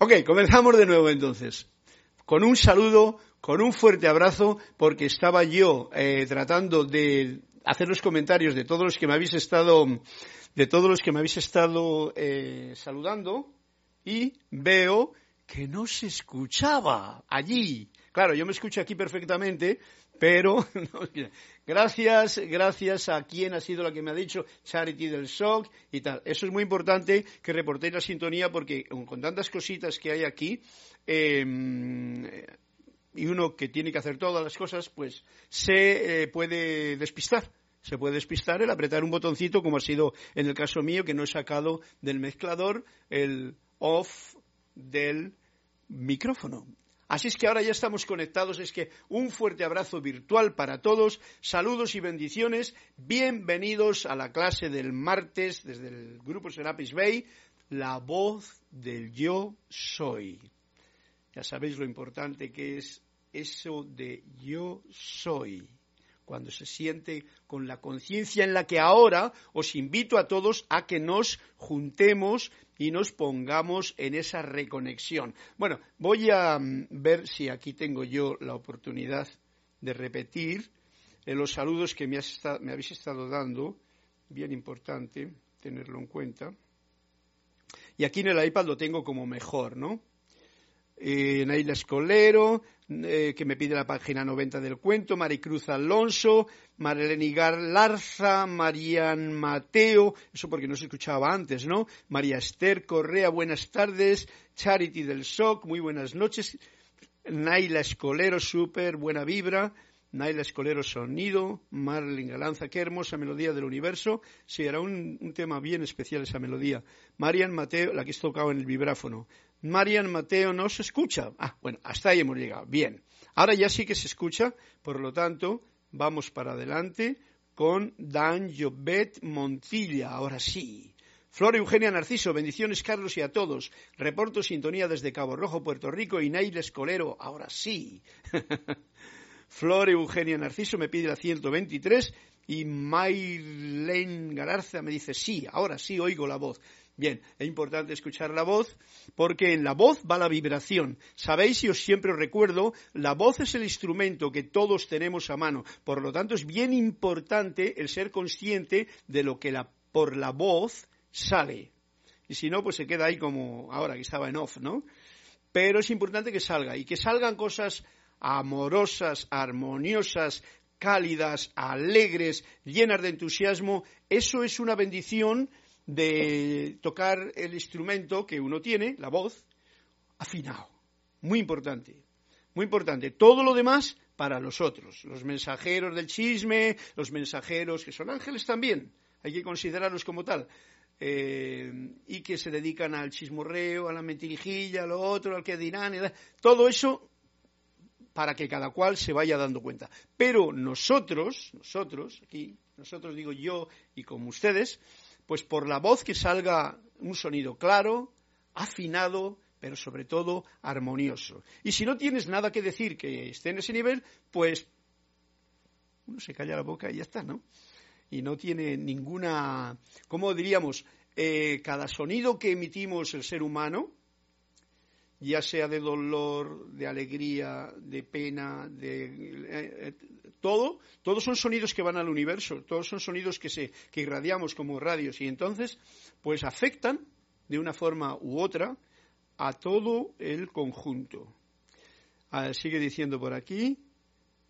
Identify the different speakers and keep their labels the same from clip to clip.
Speaker 1: Ok, comenzamos de nuevo entonces. Con un saludo, con un fuerte abrazo, porque estaba yo eh, tratando de hacer los comentarios de todos los que me habéis estado, de todos los que me habéis estado eh, saludando y veo que no se escuchaba allí. Claro, yo me escucho aquí perfectamente, pero gracias, gracias a quien ha sido la que me ha dicho Charity del SOC y tal. Eso es muy importante que reportéis la sintonía porque con tantas cositas que hay aquí, em, y uno que tiene que hacer todas las cosas, pues se eh, puede despistar. Se puede despistar el apretar un botoncito, como ha sido en el caso mío, que no he sacado del mezclador el off del micrófono. Así es que ahora ya estamos conectados, es que un fuerte abrazo virtual para todos, saludos y bendiciones, bienvenidos a la clase del martes desde el grupo Serapis Bay, la voz del yo soy. Ya sabéis lo importante que es eso de yo soy cuando se siente con la conciencia en la que ahora os invito a todos a que nos juntemos y nos pongamos en esa reconexión. Bueno, voy a mm, ver si aquí tengo yo la oportunidad de repetir eh, los saludos que me, me habéis estado dando, bien importante tenerlo en cuenta. Y aquí en el iPad lo tengo como mejor, ¿no? Eh, Naila Escolero, eh, que me pide la página 90 del cuento, Maricruz Alonso, Marileni Larza, Marian Mateo, eso porque no se escuchaba antes, ¿no? María Esther Correa, buenas tardes, Charity del SOC, muy buenas noches, Naila Escolero, súper, buena vibra, Naila Escolero Sonido, Marlene Galanza, qué hermosa melodía del universo. Sí, era un, tema bien especial esa melodía. Marian Mateo, la que has tocado en el vibráfono. Marian Mateo no se escucha. Ah, bueno, hasta ahí hemos llegado. Bien. Ahora ya sí que se escucha, por lo tanto, vamos para adelante con Dan Jobet Montilla. Ahora sí. Flor Eugenia Narciso, bendiciones Carlos y a todos. Reporto sintonía desde Cabo Rojo, Puerto Rico y Nail Escolero. Ahora sí. Flor Eugenia Narciso me pide la 123 y Maylene Galarza me dice sí, ahora sí oigo la voz. Bien, es importante escuchar la voz porque en la voz va la vibración. Sabéis y os siempre os recuerdo, la voz es el instrumento que todos tenemos a mano. Por lo tanto, es bien importante el ser consciente de lo que la, por la voz sale. Y si no, pues se queda ahí como ahora que estaba en off, ¿no? Pero es importante que salga y que salgan cosas amorosas, armoniosas, cálidas, alegres, llenas de entusiasmo. Eso es una bendición de tocar el instrumento que uno tiene, la voz, afinado. Muy importante, muy importante. Todo lo demás para los otros, los mensajeros del chisme, los mensajeros que son ángeles también, hay que considerarlos como tal. Eh, y que se dedican al chismorreo, a la mentirijilla, a lo otro, al que dirán, todo eso para que cada cual se vaya dando cuenta. Pero nosotros, nosotros, aquí, nosotros digo yo y como ustedes, pues por la voz que salga un sonido claro, afinado, pero sobre todo armonioso. Y si no tienes nada que decir que esté en ese nivel, pues uno se calla la boca y ya está, ¿no? Y no tiene ninguna, ¿cómo diríamos? Eh, cada sonido que emitimos el ser humano, ya sea de dolor, de alegría, de pena, de eh, todo, todos son sonidos que van al universo, todos son sonidos que, se, que irradiamos como radios y entonces pues afectan de una forma u otra a todo el conjunto. Ah, sigue diciendo por aquí,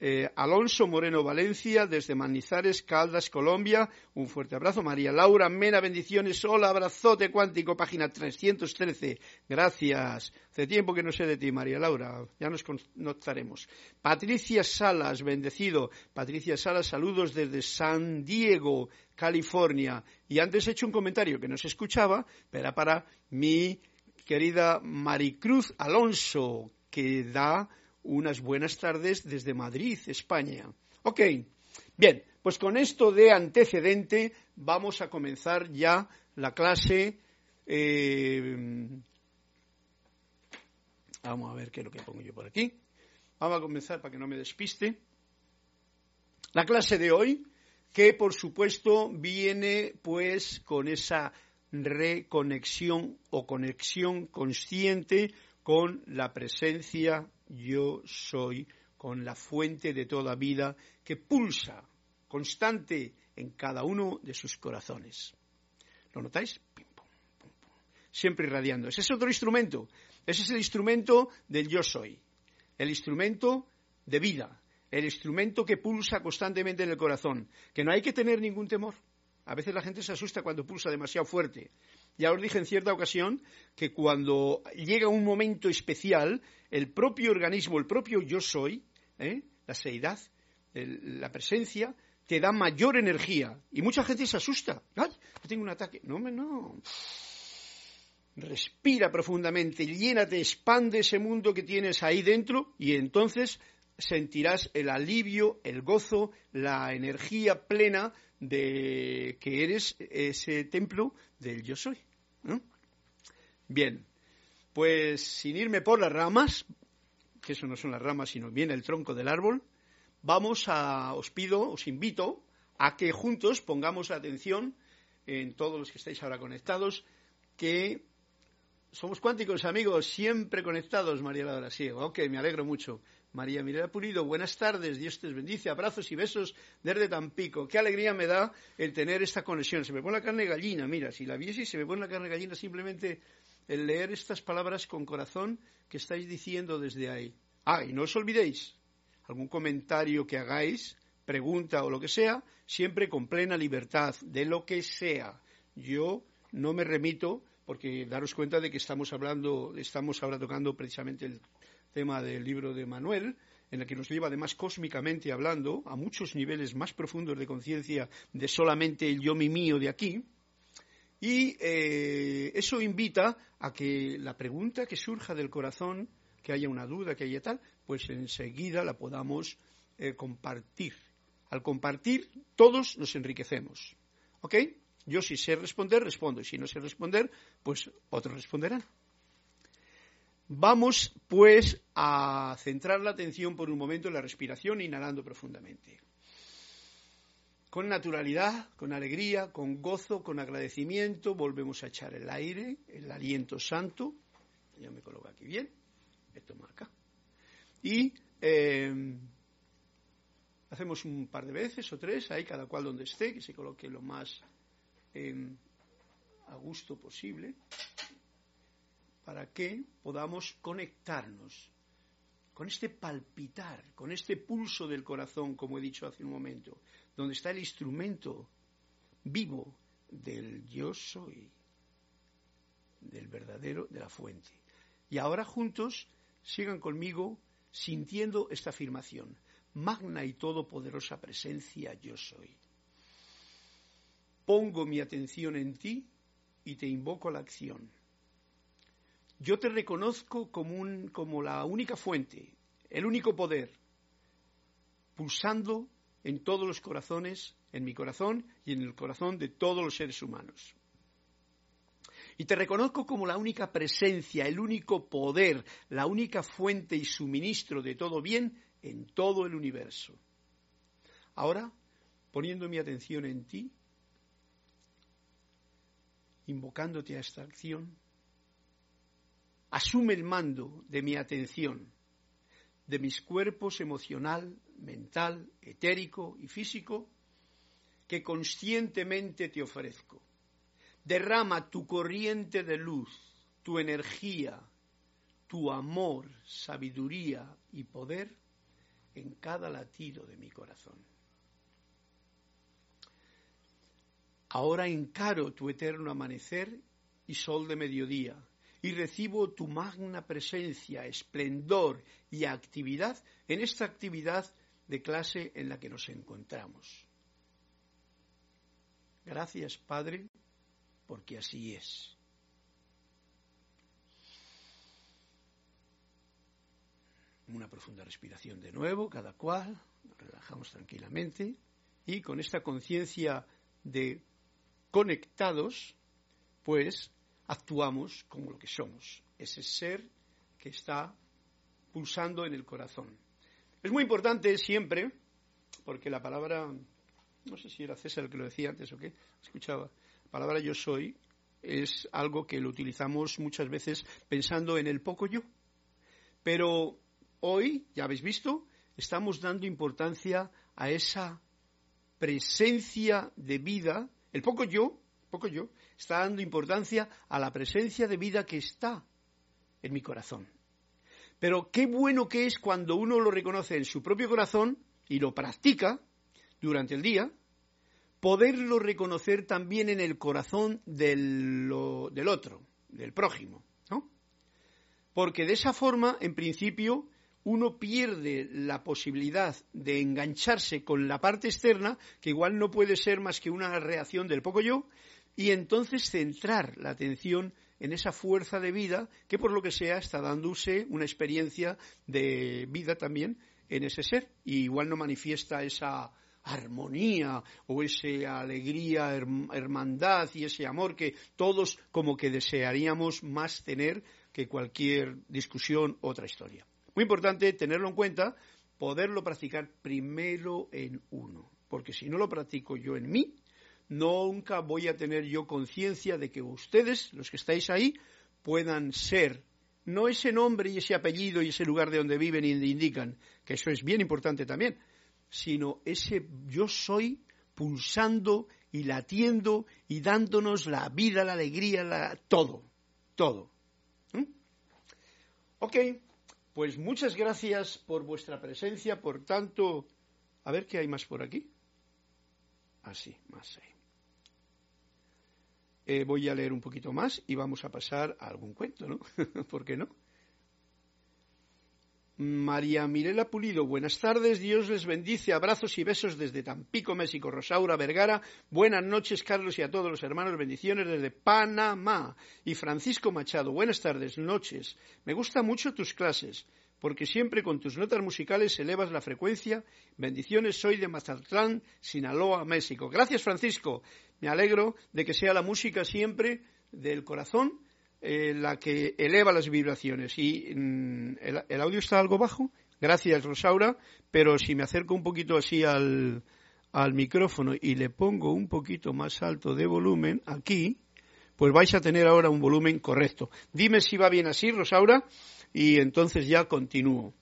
Speaker 1: eh, Alonso Moreno Valencia, desde Manizares, Caldas, Colombia. Un fuerte abrazo. María Laura Mena, bendiciones. Hola, abrazote cuántico, página 313. Gracias. Hace tiempo que no sé de ti, María Laura. Ya nos notaremos. Patricia Salas, bendecido. Patricia Salas, saludos desde San Diego, California. Y antes he hecho un comentario que no se escuchaba, pero para mi querida Maricruz Alonso, que da unas buenas tardes desde Madrid, España. Ok, bien, pues con esto de antecedente vamos a comenzar ya la clase. Eh, vamos a ver qué es lo que pongo yo por aquí. Vamos a comenzar para que no me despiste. La clase de hoy, que por supuesto viene pues con esa reconexión o conexión consciente con la presencia yo soy, con la fuente de toda vida que pulsa constante en cada uno de sus corazones. ¿Lo notáis? Siempre irradiando. Ese es otro instrumento. Ese es el instrumento del yo soy. El instrumento de vida. El instrumento que pulsa constantemente en el corazón. Que no hay que tener ningún temor. A veces la gente se asusta cuando pulsa demasiado fuerte. Ya os dije en cierta ocasión que cuando llega un momento especial, el propio organismo, el propio yo soy, ¿eh? la seidad, la presencia, te da mayor energía. Y mucha gente se asusta. ¡Ay! tengo un ataque. No, no. Respira profundamente, llénate, expande ese mundo que tienes ahí dentro y entonces sentirás el alivio, el gozo, la energía plena de que eres ese templo del yo soy. Bien, pues sin irme por las ramas, que eso no son las ramas, sino bien el tronco del árbol, vamos a, os pido, os invito a que juntos pongamos atención en todos los que estáis ahora conectados, que somos cuánticos amigos, siempre conectados, María Laura Sí, Ok, me alegro mucho. María Mirela Pulido, buenas tardes, Dios te bendice, abrazos y besos desde Tampico. Qué alegría me da el tener esta conexión. Se me pone la carne gallina, mira, si la viese se me pone la carne gallina simplemente el leer estas palabras con corazón que estáis diciendo desde ahí. Ah, y no os olvidéis, algún comentario que hagáis, pregunta o lo que sea, siempre con plena libertad, de lo que sea. Yo no me remito porque daros cuenta de que estamos hablando, estamos ahora tocando precisamente el tema del libro de Manuel, en el que nos lleva además cósmicamente hablando a muchos niveles más profundos de conciencia de solamente el yo mi mío de aquí. Y eh, eso invita a que la pregunta que surja del corazón, que haya una duda, que haya tal, pues enseguida la podamos eh, compartir. Al compartir, todos nos enriquecemos. ¿Ok? Yo si sé responder, respondo. Y si no sé responder, pues otros responderán. Vamos, pues, a centrar la atención por un momento en la respiración, inhalando profundamente. Con naturalidad, con alegría, con gozo, con agradecimiento, volvemos a echar el aire, el aliento santo. Ya me coloco aquí bien. Me tomo acá. Y eh, hacemos un par de veces o tres, ahí cada cual donde esté, que se coloque lo más a gusto posible para que podamos conectarnos con este palpitar, con este pulso del corazón, como he dicho hace un momento, donde está el instrumento vivo del yo soy, del verdadero, de la fuente. Y ahora juntos sigan conmigo sintiendo esta afirmación, magna y todopoderosa presencia yo soy pongo mi atención en ti y te invoco a la acción. Yo te reconozco como, como la única fuente, el único poder, pulsando en todos los corazones, en mi corazón y en el corazón de todos los seres humanos. Y te reconozco como la única presencia, el único poder, la única fuente y suministro de todo bien en todo el universo. Ahora, poniendo mi atención en ti, invocándote a esta acción, asume el mando de mi atención, de mis cuerpos emocional, mental, etérico y físico, que conscientemente te ofrezco. Derrama tu corriente de luz, tu energía, tu amor, sabiduría y poder en cada latido de mi corazón. Ahora encaro tu eterno amanecer y sol de mediodía, y recibo tu magna presencia, esplendor y actividad en esta actividad de clase en la que nos encontramos. Gracias, Padre, porque así es. Una profunda respiración de nuevo, cada cual, relajamos tranquilamente y con esta conciencia de conectados, pues actuamos como lo que somos, ese ser que está pulsando en el corazón. Es muy importante siempre, porque la palabra, no sé si era César el que lo decía antes o qué, escuchaba, la palabra yo soy es algo que lo utilizamos muchas veces pensando en el poco yo. Pero hoy, ya habéis visto, estamos dando importancia a esa presencia de vida, el poco yo, poco yo, está dando importancia a la presencia de vida que está en mi corazón. Pero qué bueno que es cuando uno lo reconoce en su propio corazón y lo practica durante el día, poderlo reconocer también en el corazón del, del otro, del prójimo, ¿no? Porque de esa forma, en principio, uno pierde la posibilidad de engancharse con la parte externa, que igual no puede ser más que una reacción del poco yo, y entonces centrar la atención en esa fuerza de vida que por lo que sea está dándose una experiencia de vida también en ese ser y igual no manifiesta esa armonía o esa alegría, hermandad y ese amor que todos como que desearíamos más tener que cualquier discusión, otra historia. Muy importante tenerlo en cuenta, poderlo practicar primero en uno, porque si no lo practico yo en mí, nunca voy a tener yo conciencia de que ustedes, los que estáis ahí, puedan ser no ese nombre y ese apellido y ese lugar de donde viven y indican, que eso es bien importante también, sino ese yo soy pulsando y latiendo y dándonos la vida, la alegría, la, todo, todo. ¿Mm? Ok, pues muchas gracias por vuestra presencia, por tanto, a ver qué hay más por aquí. Así, ah, más ahí. Eh, voy a leer un poquito más y vamos a pasar a algún cuento, ¿no? ¿Por qué no? María Mirela Pulido, buenas tardes, Dios les bendice, abrazos y besos desde Tampico, México. Rosaura Vergara, buenas noches, Carlos y a todos los hermanos, bendiciones desde Panamá. Y Francisco Machado, buenas tardes, noches. Me gustan mucho tus clases porque siempre con tus notas musicales elevas la frecuencia. Bendiciones, soy de Mazatlán, Sinaloa, México. Gracias, Francisco. Me alegro de que sea la música siempre del corazón eh, la que eleva las vibraciones. Y mm, el, audio está algo bajo. Gracias, Rosaura. Pero si me acerco un poquito así al, al micrófono y le pongo un poquito más alto de volumen aquí, pues vais a tener ahora un volumen correcto. Dime si va bien así, Rosaura y entonces ya continúo,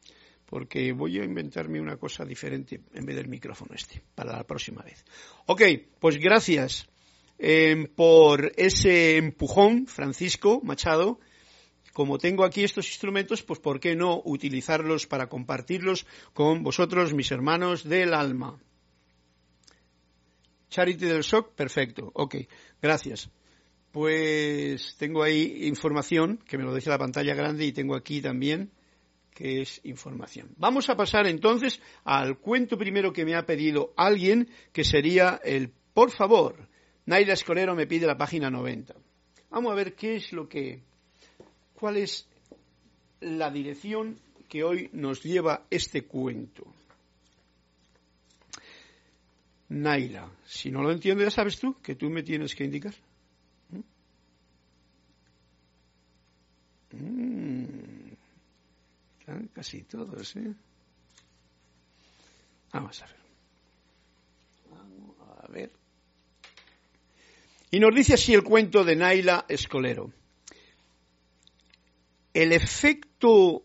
Speaker 1: porque voy a inventarme una cosa diferente en vez del micrófono este, para la próxima vez. Ok, pues gracias em, por ese empujón, Francisco Machado. Como tengo aquí estos instrumentos, pues ¿por qué no utilizarlos para compartirlos con vosotros, mis hermanos del alma? Charity del Shock, perfecto. Ok, gracias pues tengo ahí información, que me lo deje la pantalla grande, y tengo aquí también que es información. Vamos a pasar entonces al cuento primero que me ha pedido alguien, que sería el Por favor. Naila Escolero me pide la página 90. Vamos a ver qué es lo que, cuál es la dirección que hoy nos lleva este cuento. Naila, si no lo entiendo ya sabes tú que tú me tienes que indicar. Mm. están casi todos, ¿eh? Vamos a ver. Vamos a ver. Y nos dice así el cuento de Naila Escolero. El efecto,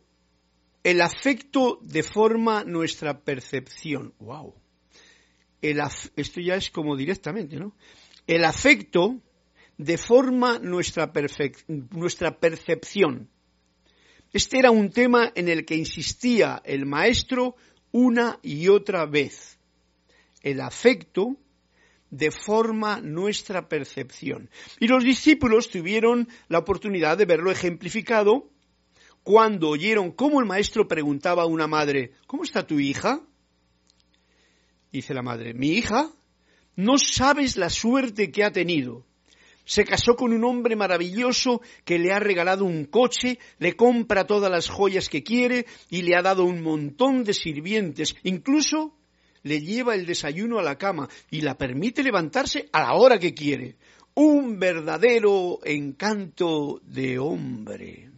Speaker 1: el afecto deforma nuestra percepción. Wow. Esto ya es como directamente, ¿no? El afecto deforma nuestra, nuestra percepción. Este era un tema en el que insistía el maestro una y otra vez. El afecto deforma nuestra percepción. Y los discípulos tuvieron la oportunidad de verlo ejemplificado cuando oyeron cómo el maestro preguntaba a una madre, ¿cómo está tu hija? Dice la madre, mi hija, no sabes la suerte que ha tenido. Se casó con un hombre maravilloso que le ha regalado un coche, le compra todas las joyas que quiere y le ha dado un montón de sirvientes. Incluso le lleva el desayuno a la cama y la permite levantarse a la hora que quiere. Un verdadero encanto de hombre.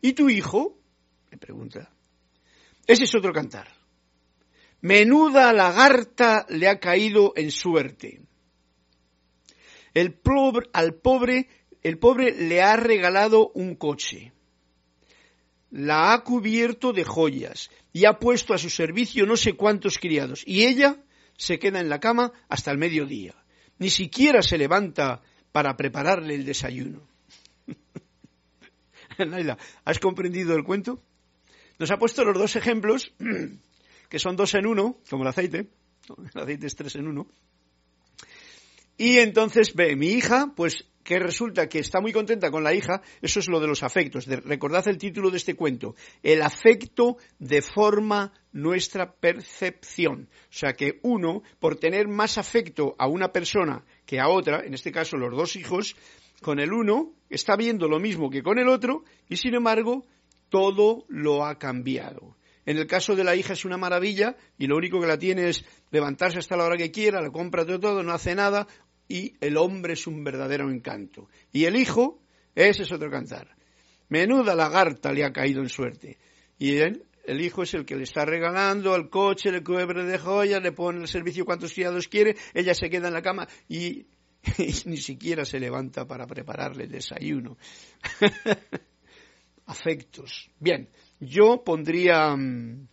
Speaker 1: ¿Y tu hijo? le pregunta. Ese es otro cantar. Menuda lagarta le ha caído en suerte. El pobre, al pobre, el pobre le ha regalado un coche, la ha cubierto de joyas y ha puesto a su servicio no sé cuántos criados. Y ella se queda en la cama hasta el mediodía. Ni siquiera se levanta para prepararle el desayuno. Naila, ¿has comprendido el cuento? Nos ha puesto los dos ejemplos, que son dos en uno, como el aceite. El aceite es tres en uno. Y entonces ve, mi hija, pues que resulta que está muy contenta con la hija, eso es lo de los afectos. recordad el título de este cuento. El afecto deforma nuestra percepción. O sea que uno, por tener más afecto a una persona que a otra, en este caso los dos hijos, con el uno está viendo lo mismo que con el otro y sin embargo todo lo ha cambiado. En el caso de la hija es una maravilla y lo único que la tiene es levantarse hasta la hora que quiera, la compra todo, todo, no hace nada y el hombre es un verdadero encanto. Y el hijo, ese es otro cantar. Menuda lagarta le ha caído en suerte. Y él, el hijo es el que le está regalando al coche, le cubre de joyas, le pone el servicio cuantos criados quiere, ella se queda en la cama y, y ni siquiera se levanta para prepararle el desayuno. Afectos. Bien, yo pondría, mm,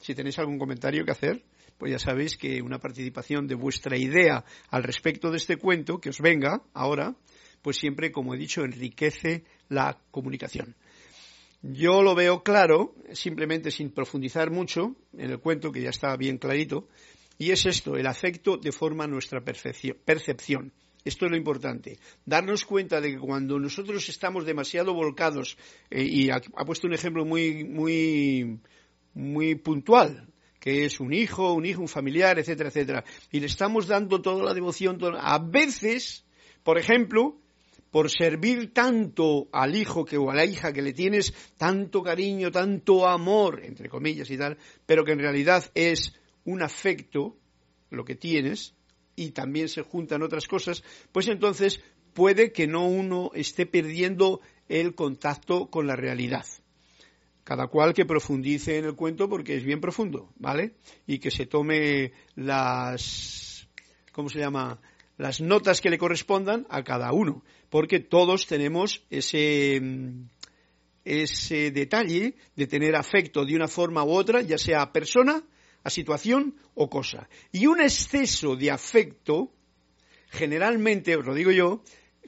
Speaker 1: si tenéis algún comentario que hacer, pues ya sabéis que una participación de vuestra idea al respecto de este cuento, que os venga ahora, pues siempre, como he dicho, enriquece la comunicación. Yo lo veo claro, simplemente sin profundizar mucho en el cuento, que ya está bien clarito, y es esto, el afecto deforma nuestra percepción. Esto es lo importante. Darnos cuenta de que cuando nosotros estamos demasiado volcados, eh, y ha, puesto un ejemplo muy, muy, muy puntual, que es un hijo, un hijo, un familiar, etcétera, etcétera. Y le estamos dando toda la devoción. A veces, por ejemplo, por servir tanto al hijo que, o a la hija que le tienes tanto cariño, tanto amor, entre comillas y tal, pero que en realidad es un afecto lo que tienes y también se juntan otras cosas, pues entonces puede que no uno esté perdiendo el contacto con la realidad cada cual que profundice en el cuento porque es bien profundo, ¿vale? Y que se tome las, ¿cómo se llama? Las notas que le correspondan a cada uno, porque todos tenemos ese, ese detalle de tener afecto de una forma u otra, ya sea a persona, a situación o cosa. Y un exceso de afecto, generalmente, os lo digo yo,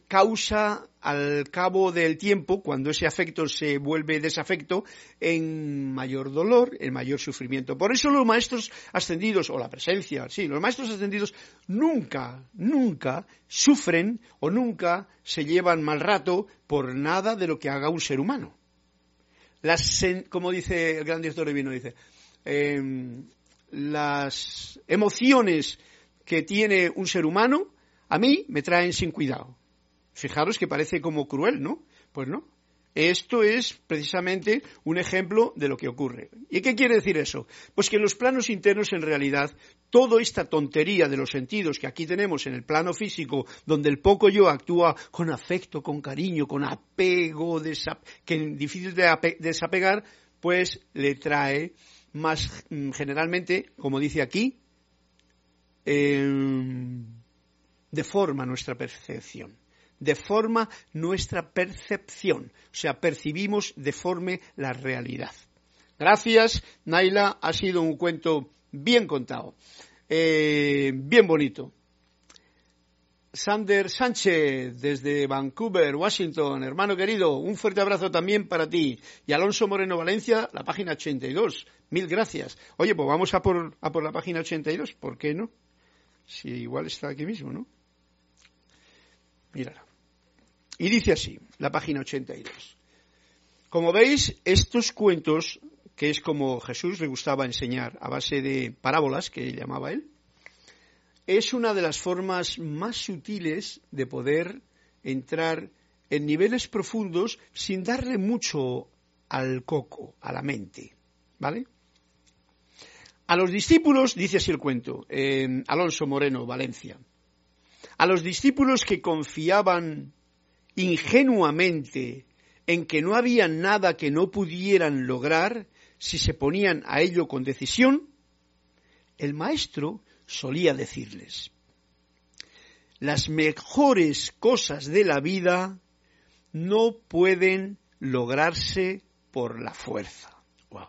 Speaker 1: causa al cabo del tiempo, cuando ese afecto se vuelve desafecto, en mayor dolor, en mayor sufrimiento. Por eso los maestros ascendidos, o la presencia, sí, los maestros ascendidos nunca, nunca sufren o nunca se llevan mal rato por nada de lo que haga un ser humano. Las, como dice el gran director divino, dice, em, las emociones que tiene un ser humano a mí me traen sin cuidado Fijaros que parece como cruel, ¿no? Pues no. Esto es precisamente un ejemplo de lo que ocurre. ¿Y qué quiere decir eso? Pues que en los planos internos, en realidad, toda esta tontería de los sentidos que aquí tenemos en el plano físico, donde el poco yo actúa con afecto, con cariño, con apego, que es difícil de desapegar, pues le trae más mm, generalmente, como dice aquí, em, deforma nuestra percepción deforma nuestra percepción, o sea, percibimos deforme la realidad. Gracias, Naila, ha sido un cuento bien contado, eh, bien bonito. Sander Sánchez, desde Vancouver, Washington, hermano querido, un fuerte abrazo también para ti. Y Alonso Moreno Valencia, la página 82. Mil gracias. Oye, pues vamos a por, a por la página 82, ¿por qué no? Si igual está aquí mismo, ¿no? Mírala. Y dice así, la página 82. Como veis, estos cuentos, que es como Jesús le gustaba enseñar a base de parábolas, que llamaba él, es una de las formas más sutiles de poder entrar en niveles profundos sin darle mucho al coco, a la mente. ¿Vale? A los discípulos, dice así el cuento, en Alonso Moreno, Valencia, a los discípulos que confiaban ingenuamente en que no había nada que no pudieran lograr si se ponían a ello con decisión, el maestro solía decirles, las mejores cosas de la vida no pueden lograrse por la fuerza. Wow.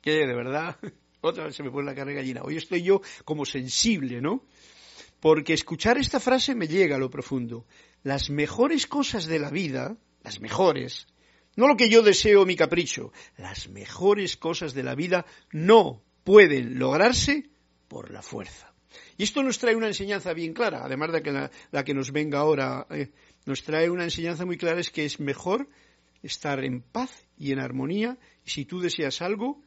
Speaker 1: Que de verdad, otra vez se me pone la carne gallina. Hoy estoy yo como sensible, ¿no? Porque escuchar esta frase me llega a lo profundo. Las mejores cosas de la vida, las mejores, no lo que yo deseo mi capricho, las mejores cosas de la vida no pueden lograrse por la fuerza. Y esto nos trae una enseñanza bien clara, además de que la, que nos venga ahora, eh, nos trae una enseñanza muy clara, es que es mejor estar en paz y en armonía, y si tú deseas algo,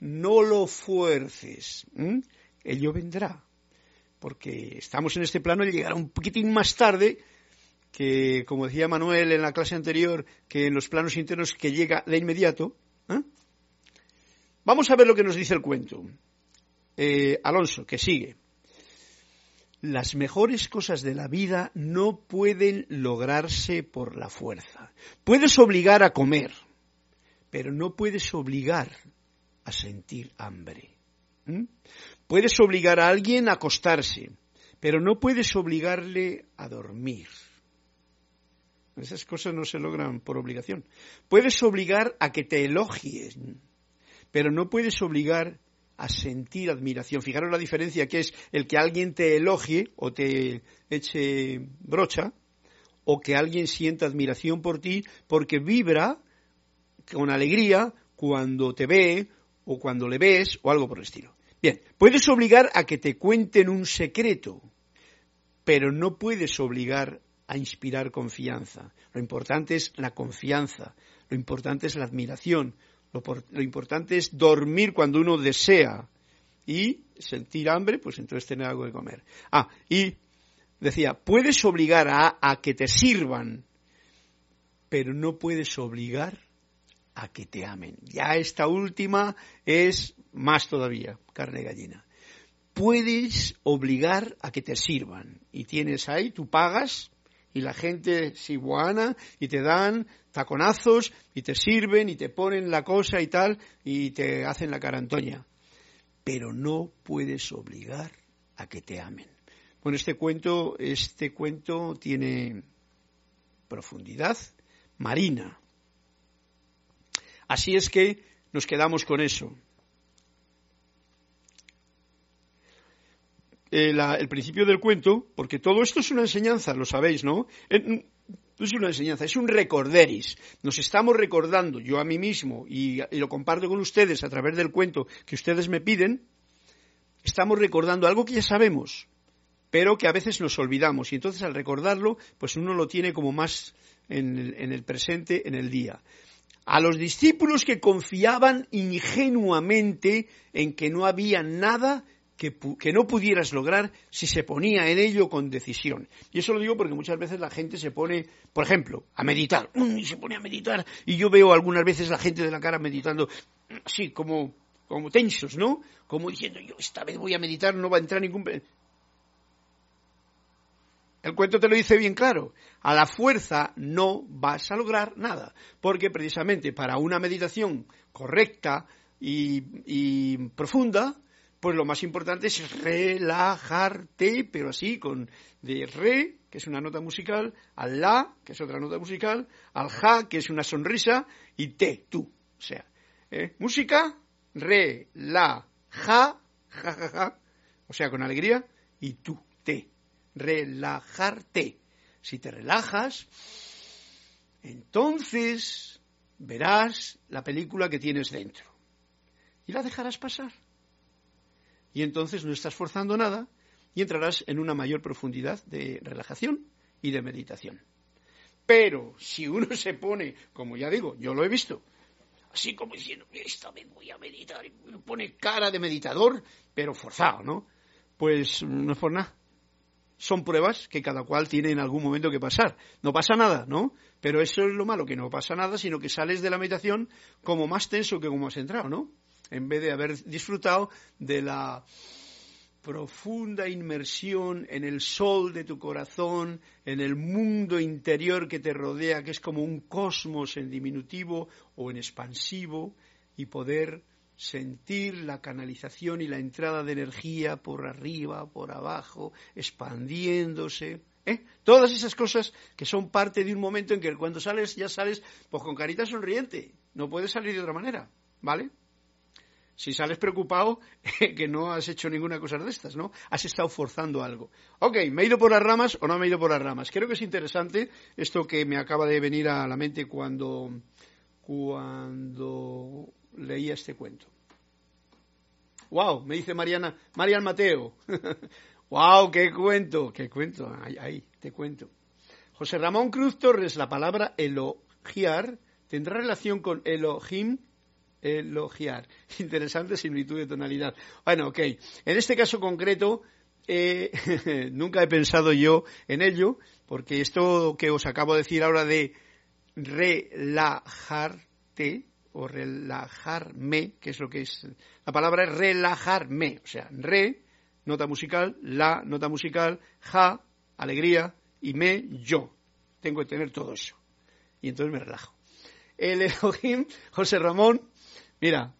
Speaker 1: no lo fuerces, ello vendrá, porque estamos en este plano y llegará un poquitín más tarde, que, como decía Manuel en la clase anterior, que en los planos internos que llega de inmediato. ¿eh? Vamos a ver lo que nos dice el cuento. Eh, Alonso, que sigue. Las mejores cosas de la vida no pueden lograrse por la fuerza. Puedes obligar a comer, pero no puedes obligar a sentir hambre. Puedes obligar a alguien a acostarse, pero no puedes obligarle a dormir. Esas cosas no se logran por obligación. Puedes obligar a que te elogien, pero no puedes obligar a sentir admiración. Fijaros la diferencia que es el que alguien te elogie o te eche brocha, o que alguien sienta admiración por ti porque vibra con alegría cuando te ve o cuando le ves o algo por el estilo. Bien, puedes obligar a que te cuenten un secreto, pero no puedes obligar a inspirar confianza. Lo importante es la confianza, lo importante es la admiración, lo, importante es dormir cuando uno desea y sentir hambre, pues entonces tener algo de comer. Ah, y decía, puedes obligar a, a que te sirvan, pero no puedes obligar a que te amen. Ya esta última es más todavía, carne gallina. Puedes obligar a que te sirvan y tienes ahí, tú pagas y la gente se iguana y te dan taconazos y te sirven y te ponen la cosa y tal y te hacen la carantoña. Pero no puedes obligar a que te amen. Bueno, este cuento, este cuento tiene profundidad marina. Así es que nos quedamos con eso. Eh, el principio del cuento, porque todo esto es una enseñanza, lo sabéis, ¿no? es una enseñanza, es un recorderis. Nos estamos recordando, yo a mí mismo, y, lo comparto con ustedes a través del cuento que ustedes me piden, estamos recordando algo que ya sabemos, pero que a veces nos olvidamos. Y entonces al recordarlo, pues uno lo tiene como más en en el presente, en el día. A los discípulos que confiaban ingenuamente en que no había nada que, no pudieras lograr si se ponía en ello con decisión. Y eso lo digo porque muchas veces la gente se pone, por ejemplo, a meditar. Y se pone a meditar. Y yo veo algunas veces la gente de la cara meditando así, como, como tensos, ¿no? Como diciendo, yo esta vez voy a meditar, no va a entrar ningún... El cuento te lo dice bien claro. A la fuerza no vas a lograr nada. Porque precisamente para una meditación correcta y profunda, pues lo más importante es relajarte, pero así, con de re, que es una nota musical, al la, que es otra nota musical, al ja, que es una sonrisa, y te, tú. O sea, ¿eh? música, re, la, ja, ja, ja, ja, o sea, con alegría, y tú, te. Relajarte. Si te relajas, entonces verás la película que tienes dentro. Y la dejarás pasar y entonces no estás forzando nada y entrarás en una mayor profundidad de relajación y de meditación. Pero si uno se pone, como ya digo, yo lo he visto, así como diciendo, esta vez voy a meditar, y pone cara de meditador, pero forzado, ¿no? Pues no es por nada. Son pruebas que cada cual tiene en algún momento que pasar. No pasa nada, ¿no? Pero eso es lo malo, que no pasa nada, sino que sales de la meditación como más tenso que como has entrado, ¿no? En vez de haber disfrutado de la profunda inmersión en el sol de tu corazón, en el mundo interior que te rodea, que es como un cosmos en diminutivo o en expansivo, y poder sentir la canalización y la entrada de energía por arriba, por abajo, expandiéndose. ¿eh? Todas esas cosas que son parte de un momento en que cuando sales ya sales pues con carita sonriente. No puedes salir de otra manera, ¿vale? Si sales preocupado, que no has hecho ninguna cosa de estas, ¿no? Has estado forzando algo. Ok, ¿me he ido por las ramas o no me he ido por las ramas? Creo que es interesante esto que me acaba de venir a la mente cuando, cuando leía este cuento. ¡Wow! Me dice Mariana, Marian Mateo. ¡Wow! ¡Qué cuento! ¡Qué cuento! Ahí, ahí, te cuento. José Ramón Cruz Torres, la palabra elogiar tendrá relación con Elohim, elogiar. Interesante similitud de tonalidad. Bueno, ok. En este caso concreto, eh, nunca he pensado yo en ello, porque esto que os acabo de decir ahora de relajarte, o relajarme, que es lo que es. La palabra es relajarme, o sea, re, nota musical, la, nota musical, ja, alegría, y me, yo. Tengo que tener todo eso. Y entonces me relajo. El Elohim, José Ramón, mira,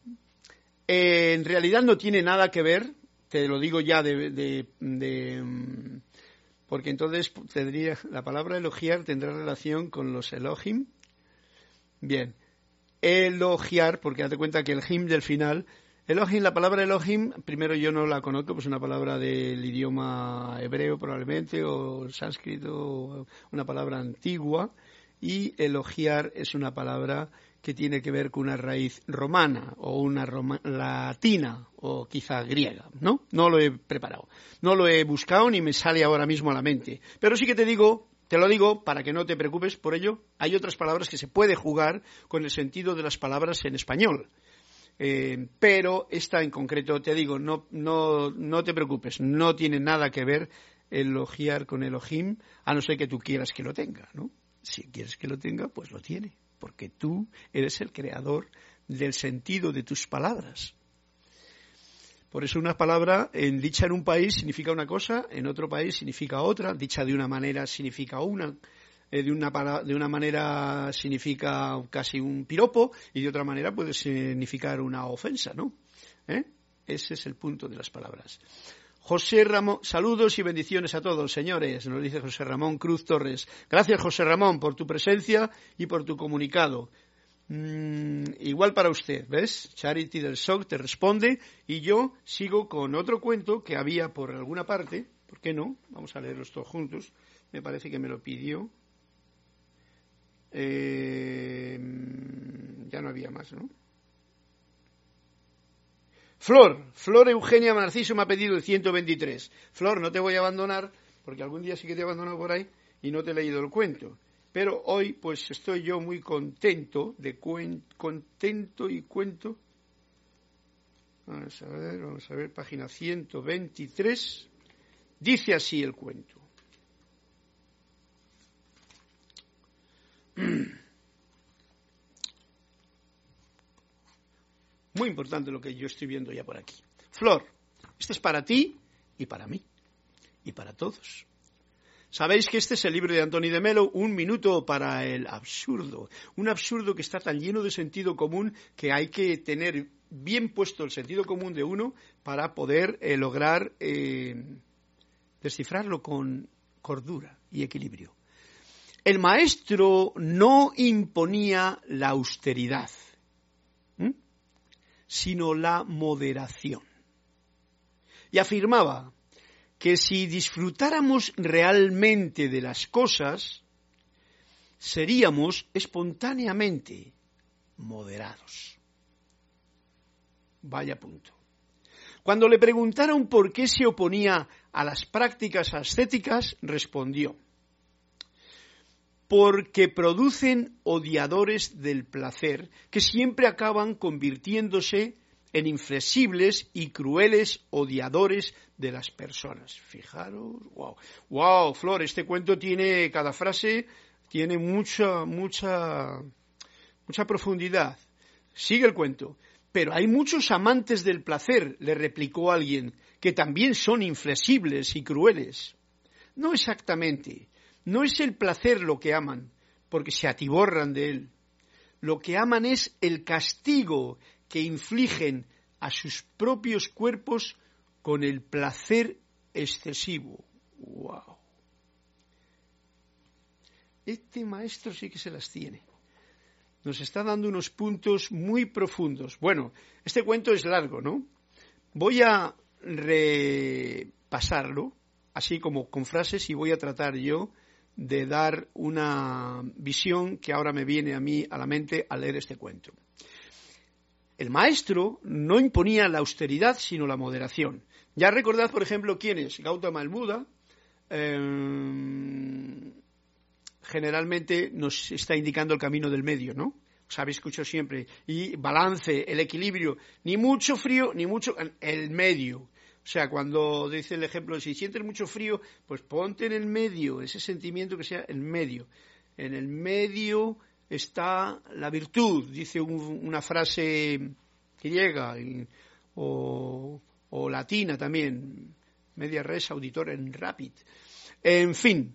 Speaker 1: en realidad no tiene nada que ver, te lo digo ya de, mm, porque entonces tendría, la palabra elogiar tendrá relación con los Elohim. Bien, elogiar, porque date cuenta que el him del final, Elohim, la palabra Elohim, primero yo no la conozco, pues una palabra del idioma hebreo probablemente, o sánscrito, una palabra antigua, y elogiar es una palabra que tiene que ver con una raíz romana o una latina o quizá griega, ¿no? No lo he preparado, no lo he buscado ni me sale ahora mismo a la mente, pero sí que te digo te lo digo para que no te preocupes por ello. Hay otras palabras que se puede jugar con el sentido de las palabras en español. Eh, pero esta en concreto, te digo, no, no, no te preocupes, no tiene nada que ver elogiar con Elohim, a no ser que tú quieras que lo tenga, ¿no? Si quieres que lo tenga, pues lo tiene, porque tú eres el creador del sentido de tus palabras. Por eso una palabra dicha en un país significa una cosa, en otro país significa otra, dicha de una manera significa una, eh, de, una de una manera significa casi un piropo y de otra manera puede significar una ofensa, ¿no? ¿Eh? Ese es el punto de las palabras. José Ramón, saludos y bendiciones a todos, señores, nos dice José Ramón Cruz Torres. Gracias, José Ramón, por tu presencia y por tu comunicado. Mm, igual para usted, ¿ves? Charity del SOC te responde y yo sigo con otro cuento que había por alguna parte. ¿Por qué no? Vamos a leerlos todos juntos. Me parece que me lo pidió. Eh, ya no había más, ¿no? Flor, Flor Eugenia Narciso me ha pedido el 123. Flor, no te voy a abandonar, porque algún día sí que te he abandonado por ahí y no te he leído el cuento. Pero hoy pues estoy yo muy contento, de contento y cuento. Vamos a ver, vamos a ver, página 123. Dice así el cuento. Muy importante lo que yo estoy viendo ya por aquí. Flor, esto es para ti y para mí y para todos. Sabéis que este es el libro de Antoni de Melo, Un minuto para el absurdo. Un absurdo que está tan lleno de sentido común que hay que tener bien puesto el sentido común de uno para poder eh, lograr eh, descifrarlo con cordura y equilibrio. El maestro no imponía la austeridad, sino la moderación. Y afirmaba, que si disfrutáramos realmente de las cosas, seríamos espontáneamente moderados. Vaya punto. Cuando le preguntaron por qué se oponía a las prácticas ascéticas, respondió, porque producen odiadores del placer que siempre acaban convirtiéndose en inflexibles y crueles odiadores de las personas. Fijaros, wow, wow, Flor, este cuento tiene, cada frase tiene mucha, mucha, mucha profundidad. Sigue el cuento. Pero hay muchos amantes del placer, le replicó alguien, que también son inflexibles y crueles. No exactamente. No es el placer lo que aman, porque se atiborran de él. Lo que aman es el castigo que infligen a sus propios cuerpos con el placer excesivo. ¡Wow! Este maestro sí que se las tiene. Nos está dando unos puntos muy profundos. Bueno, este cuento es largo, ¿no? Voy a repasarlo, así como con frases, y voy a tratar yo de dar una visión que ahora me viene a mí a la mente al leer este cuento. El maestro no imponía la austeridad, sino la moderación. Ya recordad, por ejemplo, quién es Gautama el Buda. Em, generalmente nos está indicando el camino del medio, ¿no? Os habéis escuchado siempre. Y balance, el equilibrio, ni mucho frío, ni mucho, el medio. O sea, cuando dice el ejemplo si sientes mucho frío, pues ponte en el medio, ese sentimiento que sea el medio. En el medio está la virtud, dice una frase griega o, latina también, media res auditor en rapid. En fin,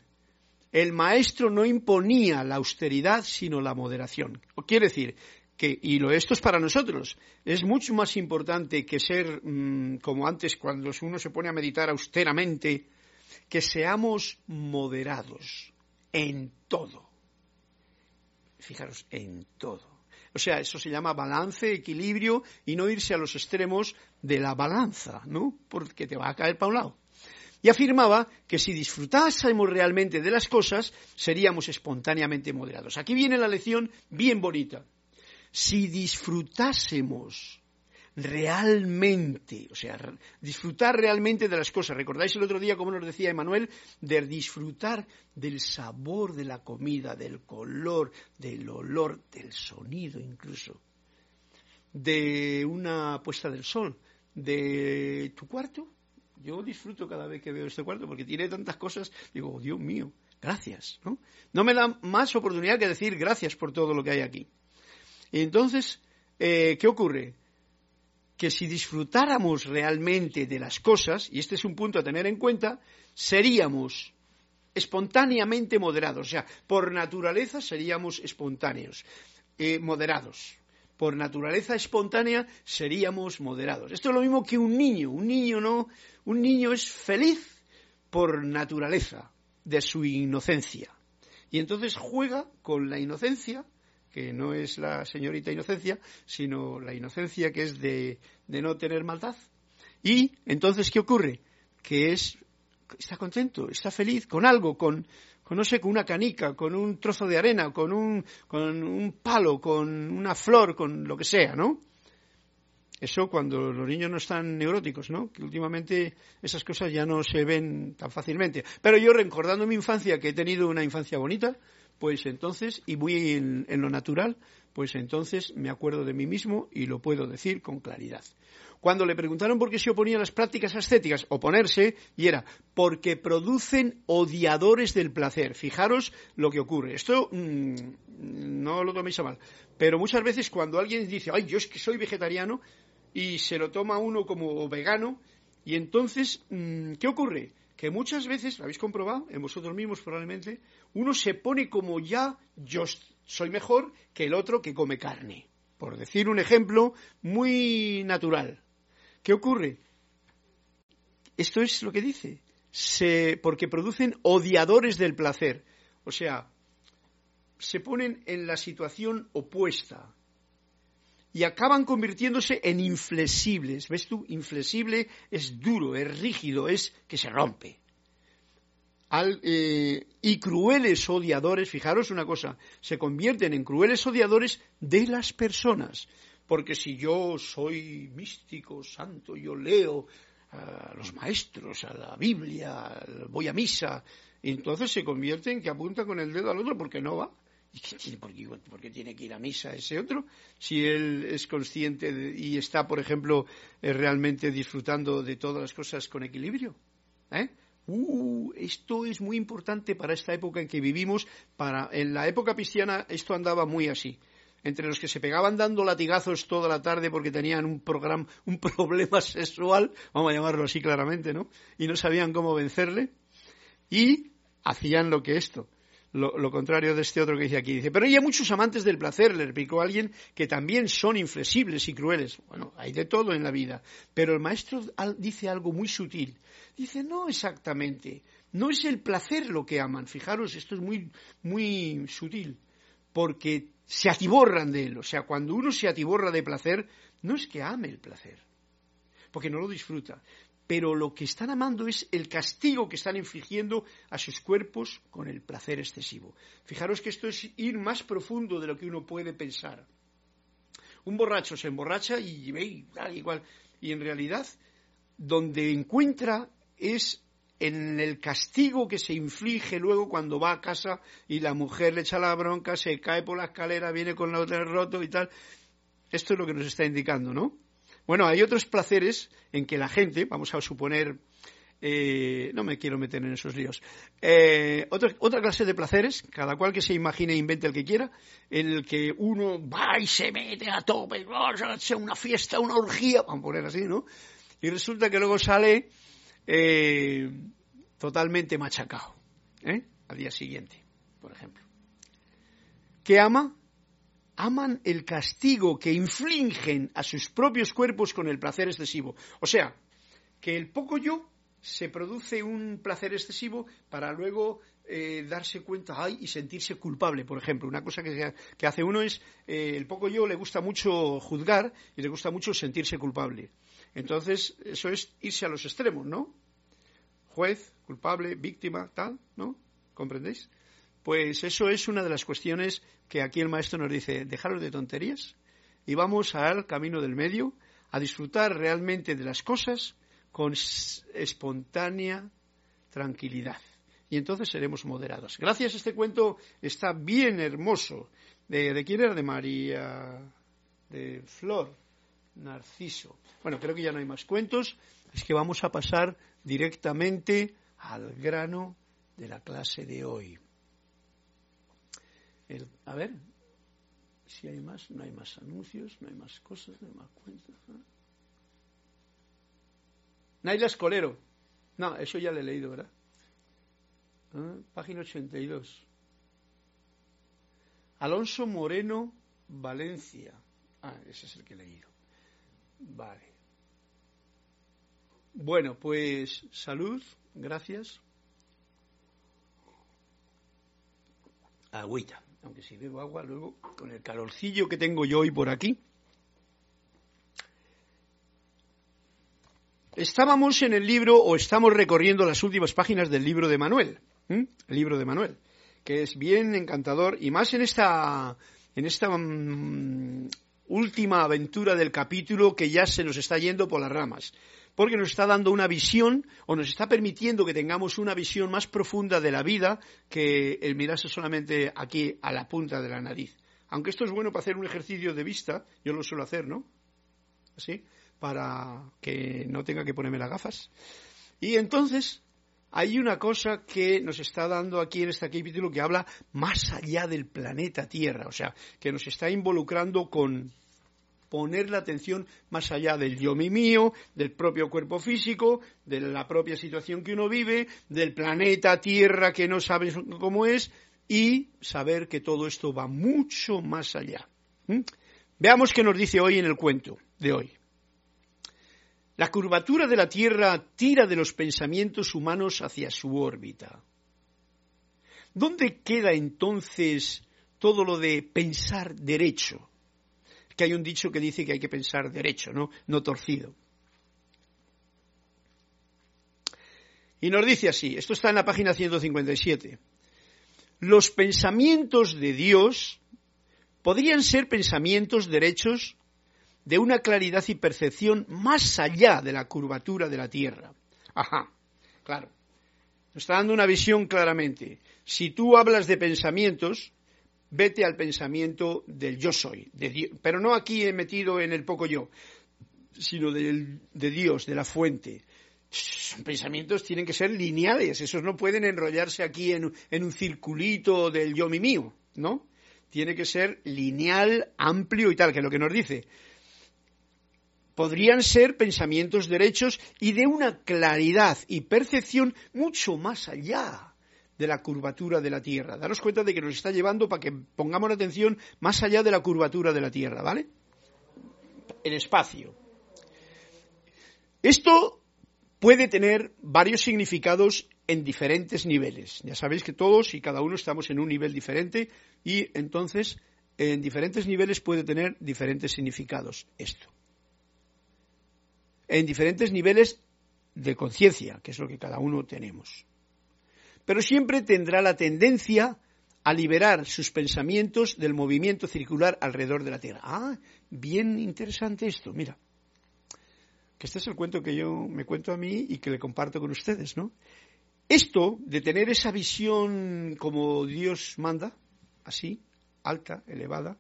Speaker 1: el maestro no imponía la austeridad, sino la moderación. Quiere decir y lo, esto es para nosotros, es mucho más importante que ser mm, como antes cuando uno se pone a meditar austeramente, que seamos moderados en todo fijaros, en todo. O sea, eso se llama balance, equilibrio y no irse a los extremos de la balanza, ¿no? Porque te va a caer para un lado. Y afirmaba que si disfrutásemos realmente de las cosas, seríamos espontáneamente moderados. Aquí viene la lección bien bonita. Si disfrutásemos realmente, o sea, disfrutar realmente de las cosas. ¿Recordáis el otro día, como nos decía Emanuel, de disfrutar del sabor de la comida, del color, del olor, del sonido incluso, de una puesta del sol, de tu cuarto? Yo disfruto cada vez que veo este cuarto porque tiene tantas cosas, digo, oh, Dios mío, gracias, ¿no? No me da más oportunidad que decir gracias por todo lo que hay aquí. Y entonces, eh, ¿qué ocurre? que si disfrutáramos realmente de las cosas, y este es un punto a tener en cuenta, seríamos espontáneamente moderados. O sea, por naturaleza seríamos espontáneos, eh, moderados. Por naturaleza espontánea seríamos moderados. Esto es lo mismo que un niño. Un niño no, un niño es feliz por naturaleza de su inocencia. Y entonces juega con la inocencia que no es la señorita inocencia, sino la inocencia que es de, no tener maldad. Y entonces, ¿qué ocurre? Que es, está contento, está feliz con algo, con, con, no sé, con una canica, con un trozo de arena, con un, con un palo, con una flor, con lo que sea, ¿no? Eso cuando los niños no están neuróticos, ¿no? Que últimamente esas cosas ya no se ven tan fácilmente. Pero yo recordando mi infancia, que he tenido una infancia bonita, pues entonces, y muy en, lo natural, pues entonces me acuerdo de mí mismo y lo puedo decir con claridad. Cuando le preguntaron por qué se oponía a las prácticas ascéticas, oponerse, y era porque producen odiadores del placer. Fijaros lo que ocurre. Esto mm, no lo toméis a mal, pero muchas veces cuando alguien dice, ay, yo es que soy vegetariano, y se lo toma uno como vegano, y entonces, mm, ¿qué ocurre? Que muchas veces, lo habéis comprobado, en vosotros mismos probablemente, uno se pone como ya yo soy mejor que el otro que come carne. Por decir un ejemplo muy natural. ¿Qué ocurre? Esto es lo que dice. Se, porque producen odiadores del placer. O sea, se ponen en la situación opuesta y acaban convirtiéndose en inflexibles. ¿Ves tú? Inflexible es duro, es rígido, es que se rompe. Eh, y crueles odiadores, fijaros una cosa, se convierten en crueles odiadores de las personas. Porque si yo soy místico, santo, yo leo a los maestros, a la Biblia, voy a misa, entonces se convierte en que apunta con el dedo al otro porque no va. ¿Y por, qué, tiene que ir a misa ese otro? Si él es consciente y está, por ejemplo, eh, realmente disfrutando de todas las cosas con equilibrio. ¿Eh? Uh, esto es muy importante para esta época en que vivimos. Para, en la época cristiana esto andaba muy así. Entre los que se pegaban dando latigazos toda la tarde porque tenían un, programa, un problema sexual, vamos a llamarlo así claramente, ¿no? Y no sabían cómo vencerle. Y hacían lo que esto, lo, contrario de este otro que dice aquí. Dice, pero hay muchos amantes del placer, le replicó alguien, que también son inflexibles y crueles. Bueno, hay de todo en la vida. Pero el maestro dice algo muy sutil. Dice, no exactamente. No es el placer lo que aman. Fijaros, esto es muy, muy sutil. Porque se atiborran de él. O sea, cuando uno se atiborra de placer, no es que ame el placer, porque no lo disfruta, pero lo que están amando es el castigo que están infligiendo a sus cuerpos con el placer excesivo. Fijaros que esto es ir más profundo de lo que uno puede pensar. Un borracho se emborracha y ve igual, y en realidad donde encuentra es en el castigo que se inflige luego cuando va a casa y la mujer le echa la bronca, se cae por la escalera, viene con la otra roto y tal. Esto es lo que nos está indicando, ¿no? Bueno, hay otros placeres en que la gente, vamos a suponer, eh, no me quiero meter en esos líos, eh, otra, clase de placeres, cada cual que se imagine e invente el que quiera, en el que uno va y se mete a tope, sea una fiesta, una orgía, vamos a poner así, ¿no? Y resulta que luego sale eh, totalmente machacado, ¿eh? Al día siguiente, por ejemplo. ¿Qué ama? Aman el castigo que infligen a sus propios cuerpos con el placer excesivo. O sea, que el poco yo se produce un placer excesivo para luego eh, darse cuenta ay, y sentirse culpable, por ejemplo. Una cosa que, hace uno es, eh, el poco yo le gusta mucho juzgar y le gusta mucho sentirse culpable. Entonces, eso es irse a los extremos, ¿no? Juez, culpable, víctima, tal, ¿no? ¿Comprendéis? Pues eso es una de las cuestiones que aquí el maestro nos dice, dejaros de tonterías y vamos al camino del medio, a disfrutar realmente de las cosas con espontánea tranquilidad. Y entonces seremos moderados. Gracias, este cuento está bien hermoso. ¿De, de quién era? De María, de Flor, Narciso. Bueno, creo que ya no hay más cuentos. Es que vamos a pasar directamente al grano de la clase de hoy a ver, si hay más, no hay más anuncios, no hay más cosas, no hay más cuentas. Naila Escolero. No, eso ya lo he leído, ¿verdad? Ah, página 82. Alonso Moreno, Valencia. Ah, ese es el que he leído. Vale. Bueno, pues salud, gracias. Agüita aunque si bebo agua luego con el calorcillo que tengo yo hoy por aquí. Estábamos en el libro o estamos recorriendo las últimas páginas del libro de Manuel, el libro de Manuel, que es bien encantador y más en esta en esta mm, última aventura del capítulo que ya se nos está yendo por las ramas porque nos está dando una visión o nos está permitiendo que tengamos una visión más profunda de la vida que el mirarse solamente aquí a la punta de la nariz. Aunque esto es bueno para hacer un ejercicio de vista, yo lo suelo hacer, ¿no? Así, para que no tenga que ponerme las gafas. Y entonces, hay una cosa que nos está dando aquí en este capítulo que habla más allá del planeta Tierra, o sea, que nos está involucrando con poner la atención más allá del yo mi mío, del propio cuerpo físico, de la propia situación que uno vive, del planeta Tierra que no sabes cómo es, y saber que todo esto va mucho más allá. ¿Mm? Veamos qué nos dice hoy en el cuento de hoy. La curvatura de la Tierra tira de los pensamientos humanos hacia su órbita. ¿Dónde queda entonces todo lo de pensar derecho? Que hay un dicho que dice que hay que pensar derecho, no, no torcido. Y nos dice así, esto está en la página 157, los pensamientos de Dios podrían ser pensamientos derechos de una claridad y percepción más allá de la curvatura de la Tierra. Ajá, claro. Nos está dando una visión claramente. Si tú hablas de pensamientos, vete al pensamiento del yo soy, pero no aquí he metido en el poco yo, sino de Dios, de la fuente. Son pensamientos tienen que ser lineales, esos no pueden enrollarse aquí en, en un circulito del yo mi mío, ¿no? Tiene que ser lineal, amplio y tal, que es lo que nos dice. Podrían ser pensamientos derechos y de una claridad y percepción mucho más allá de la curvatura de la Tierra. Daros cuenta de que nos está llevando para que pongamos la atención más allá de la curvatura de la Tierra, ¿vale? El espacio. Esto puede tener varios significados en diferentes niveles. Ya sabéis que todos y cada uno estamos en un nivel diferente y entonces en diferentes niveles puede tener diferentes significados esto. En diferentes niveles de conciencia, que es lo que cada uno tenemos. Pero siempre tendrá la tendencia a liberar sus pensamientos del movimiento circular alrededor de la Tierra. Ah, bien interesante esto, mira. Que este es el cuento que yo me cuento a mí y que le comparto con ustedes, ¿no? Esto de tener esa visión como Dios manda, así, alta, elevada.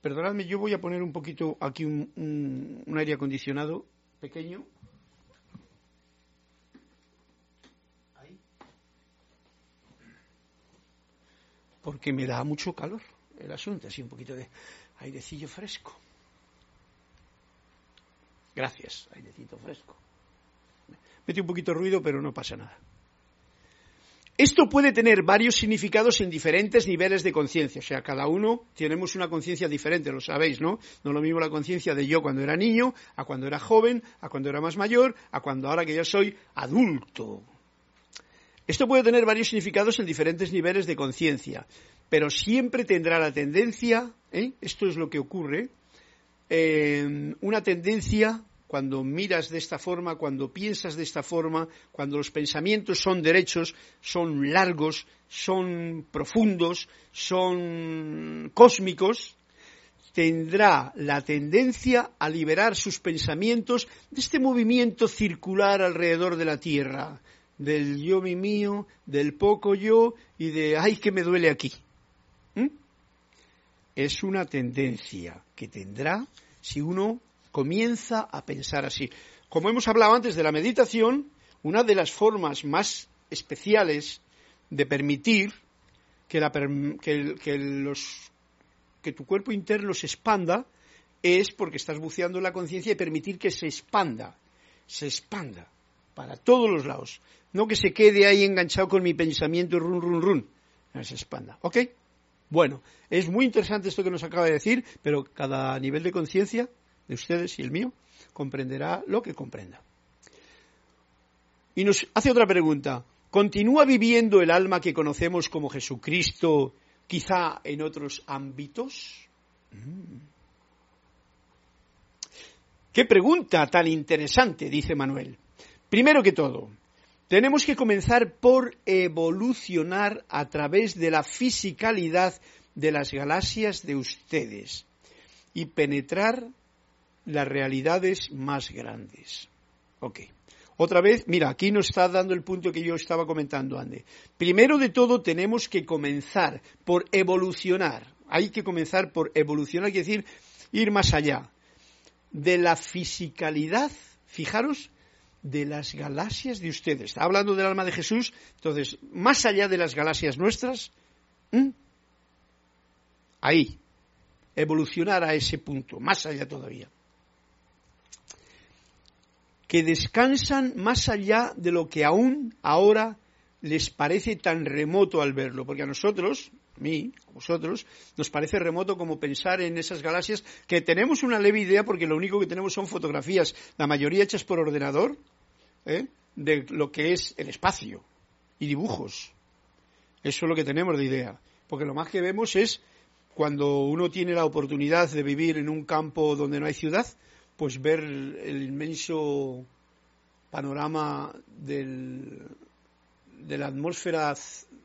Speaker 1: Perdonadme, yo voy a poner un poquito aquí un, aire acondicionado pequeño. Porque me da mucho calor el asunto, así un poquito de airecillo fresco. Gracias, airecito fresco. Mete un poquito de ruido, pero no pasa nada. Esto puede tener varios significados en diferentes niveles de conciencia. O sea, cada uno tenemos una conciencia diferente, lo sabéis, ¿no? No lo mismo la conciencia de yo cuando era niño, a cuando era joven, a cuando era más mayor, a cuando ahora que ya soy adulto. Esto puede tener varios significados en diferentes niveles de conciencia, pero siempre tendrá la tendencia, ¿eh? esto es lo que ocurre, eh, una tendencia cuando miras de esta forma, cuando piensas de esta forma, cuando los pensamientos son derechos, son largos, son profundos, son cósmicos, tendrá la tendencia a liberar sus pensamientos de este movimiento circular alrededor de la Tierra, del yo mi mío, del poco yo y de ay que me duele aquí. ¿Mm? Es una tendencia que tendrá si uno comienza a pensar así. Como hemos hablado antes de la meditación, una de las formas más especiales de permitir que, tu cuerpo interno se expanda es porque estás buceando la conciencia y permitir que se expanda, se expanda para todos los lados. No que se quede ahí enganchado con mi pensamiento run, run, run. se expanda. ¿Ok? Bueno, es muy interesante esto que nos acaba de decir, pero cada nivel de conciencia de ustedes y el mío, comprenderá lo que comprenda. Y nos hace otra pregunta. ¿Continúa viviendo el alma que conocemos como Jesucristo quizá en otros ámbitos? Mm. Qué pregunta tan interesante, dice Manuel. Primero que todo, tenemos que comenzar por evolucionar a través de la fisicalidad de las galaxias de ustedes y penetrar las realidades más grandes. Ok. Otra vez, mira, aquí nos está dando el punto que yo estaba comentando antes. Primero de todo tenemos que comenzar por evolucionar. Hay que comenzar por evolucionar, quiere decir ir más allá de la fisicalidad, fijaros, de las galaxias de ustedes. Está hablando del alma de Jesús, entonces, más allá de las galaxias nuestras, ahí, evolucionar a ese punto, más allá todavía. Que descansan más allá de lo que aún ahora les parece tan remoto al verlo, porque a nosotros, a mí, a vosotros, nos parece remoto como pensar en esas galaxias que tenemos una leve idea porque lo único que tenemos son fotografías, la mayoría hechas por ordenador, ¿eh? de lo que es el espacio y dibujos. Eso es lo que tenemos de idea, porque lo más que vemos es cuando uno tiene la oportunidad de vivir en un campo donde no hay ciudad, pues ver el inmenso panorama del, de la atmósfera,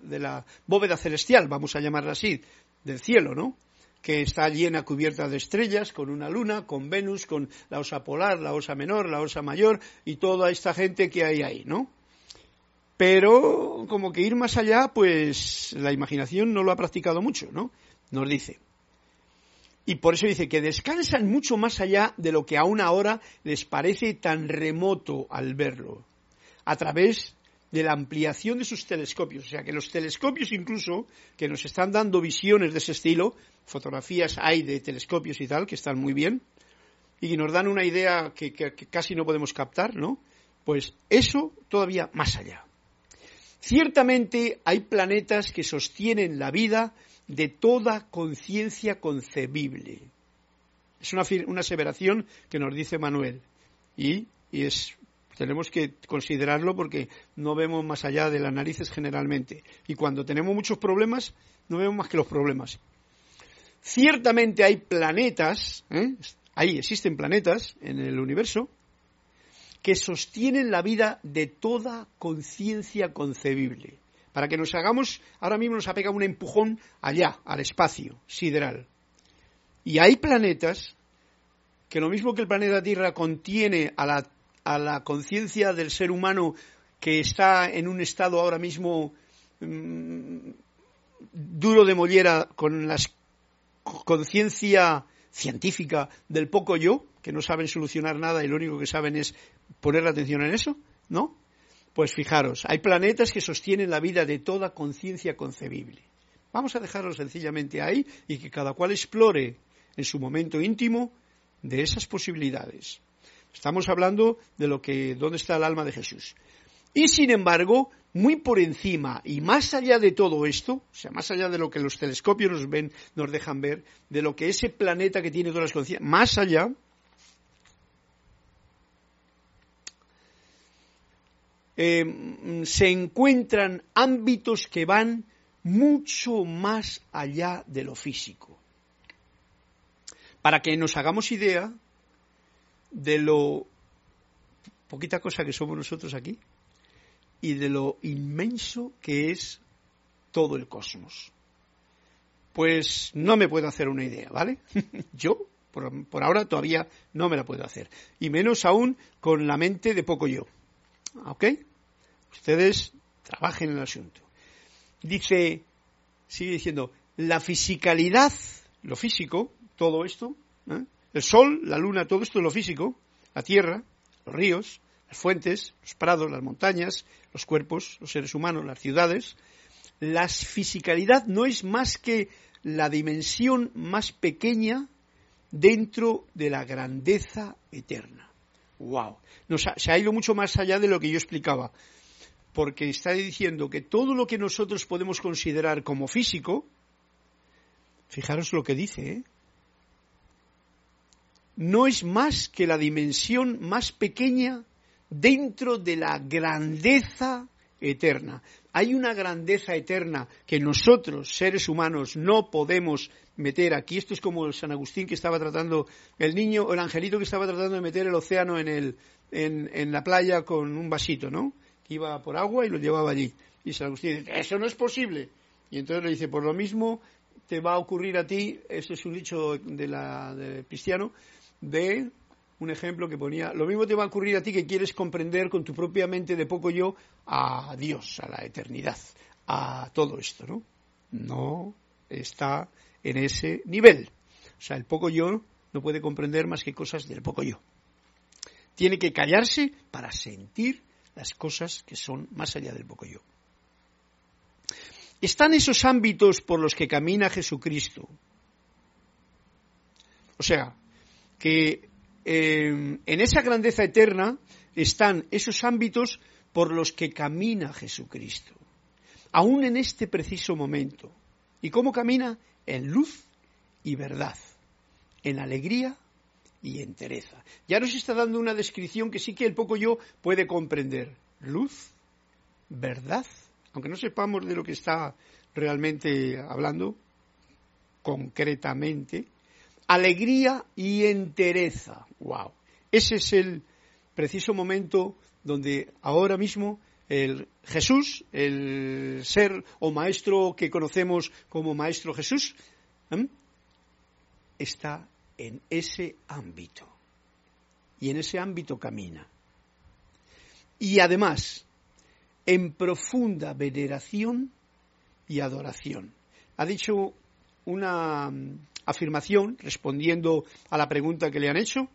Speaker 1: de la bóveda celestial, vamos a llamarla así, del cielo, ¿no? Que está llena, cubierta de estrellas, con una luna, con Venus, con la osa polar, la osa menor, la osa mayor y toda esta gente que hay ahí, ¿no? Pero como que ir más allá, pues la imaginación no lo ha practicado mucho, ¿no? Nos dice. Y por eso dice que descansan mucho más allá de lo que aún ahora les parece tan remoto al verlo, a través de la ampliación de sus telescopios. O sea, que los telescopios incluso, que nos están dando visiones de ese estilo, fotografías hay de telescopios y tal, que están muy bien, y que nos dan una idea que, que casi no podemos captar, ¿no? Pues eso todavía más allá. Ciertamente hay planetas que sostienen la vida de toda conciencia concebible. Es una, una, aseveración que nos dice Manuel y, y es, tenemos que considerarlo porque no vemos más allá de las narices generalmente. Y cuando tenemos muchos problemas, no vemos más que los problemas. Ciertamente hay planetas, ¿eh? ahí existen planetas en el universo, que sostienen la vida de toda conciencia concebible. Para que nos hagamos, ahora mismo nos ha pegado un empujón allá, al espacio sideral. Y hay planetas que lo mismo que el planeta Tierra contiene a la, a la conciencia del ser humano que está en un estado ahora mismo mmm, duro de mollera con la conciencia científica del poco yo, que no saben solucionar nada y lo único que saben es poner la atención en eso, ¿no? Pues fijaros, hay planetas que sostienen la vida de toda conciencia concebible. Vamos a dejarlo sencillamente ahí y que cada cual explore en su momento íntimo de esas posibilidades. Estamos hablando de lo que dónde está el alma de Jesús. Y sin embargo, muy por encima y más allá de todo esto, o sea, más allá de lo que los telescopios nos ven, nos dejan ver, de lo que ese planeta que tiene todas las conciencias, más allá, eh, se encuentran ámbitos que van mucho más allá de lo físico. Para que nos hagamos idea de lo poquita cosa que somos nosotros aquí y de lo inmenso que es todo el cosmos. Pues no me puedo hacer una idea, ¿vale? Yo, por, por, ahora, todavía no me la puedo hacer. Y menos aún con la mente de poco yo. ¿Ok? Ustedes trabajen en el asunto. Dice, sigue diciendo, la fisicalidad, lo físico, todo esto, ¿eh? El sol, la luna, todo esto es lo físico, la tierra, los ríos, las fuentes, los prados, las montañas, los cuerpos, los seres humanos, las ciudades. La fisicalidad no es más que la dimensión más pequeña dentro de la grandeza eterna. ¡Wow! Se ha ido mucho más allá de lo que yo explicaba porque está diciendo que todo lo que nosotros podemos considerar como físico, fijaros lo que dice, ¿eh? No es más que la dimensión más pequeña dentro de la grandeza eterna. Hay una grandeza eterna que nosotros, seres humanos, no podemos meter aquí. Esto es como San Agustín que estaba tratando, el niño el angelito que estaba tratando de meter el océano en, el, en, en la playa con un vasito, ¿no? iba por agua y lo llevaba allí. Y San Agustín dice, eso no es posible. Y entonces le dice, por lo mismo te va a ocurrir a ti, eso es un dicho de la, de cristiano, de un ejemplo que ponía, lo mismo te va a ocurrir a ti que quieres comprender con tu propia mente de poco yo a Dios, a la eternidad, a todo esto, ¿no? No está en ese nivel. O sea, el poco yo no puede comprender más que cosas del poco yo. Tiene que callarse para sentir las cosas que son más allá del poco yo. Están esos ámbitos por los que camina Jesucristo. O sea, que eh, en esa grandeza eterna están esos ámbitos por los que camina Jesucristo. Aún en este preciso momento. ¿Y cómo camina? En luz y verdad, en alegría y entereza. Ya nos está dando una descripción que sí que el poco yo puede comprender. Luz, verdad, aunque no sepamos de lo que está realmente hablando concretamente, alegría y entereza. Wow. Ese es el preciso momento donde ahora mismo el Jesús, el ser o maestro que conocemos como Maestro Jesús, está en ese ámbito. Y en ese ámbito camina. Y además, en profunda veneración y adoración. Ha dicho una mm, afirmación respondiendo a la pregunta que le han hecho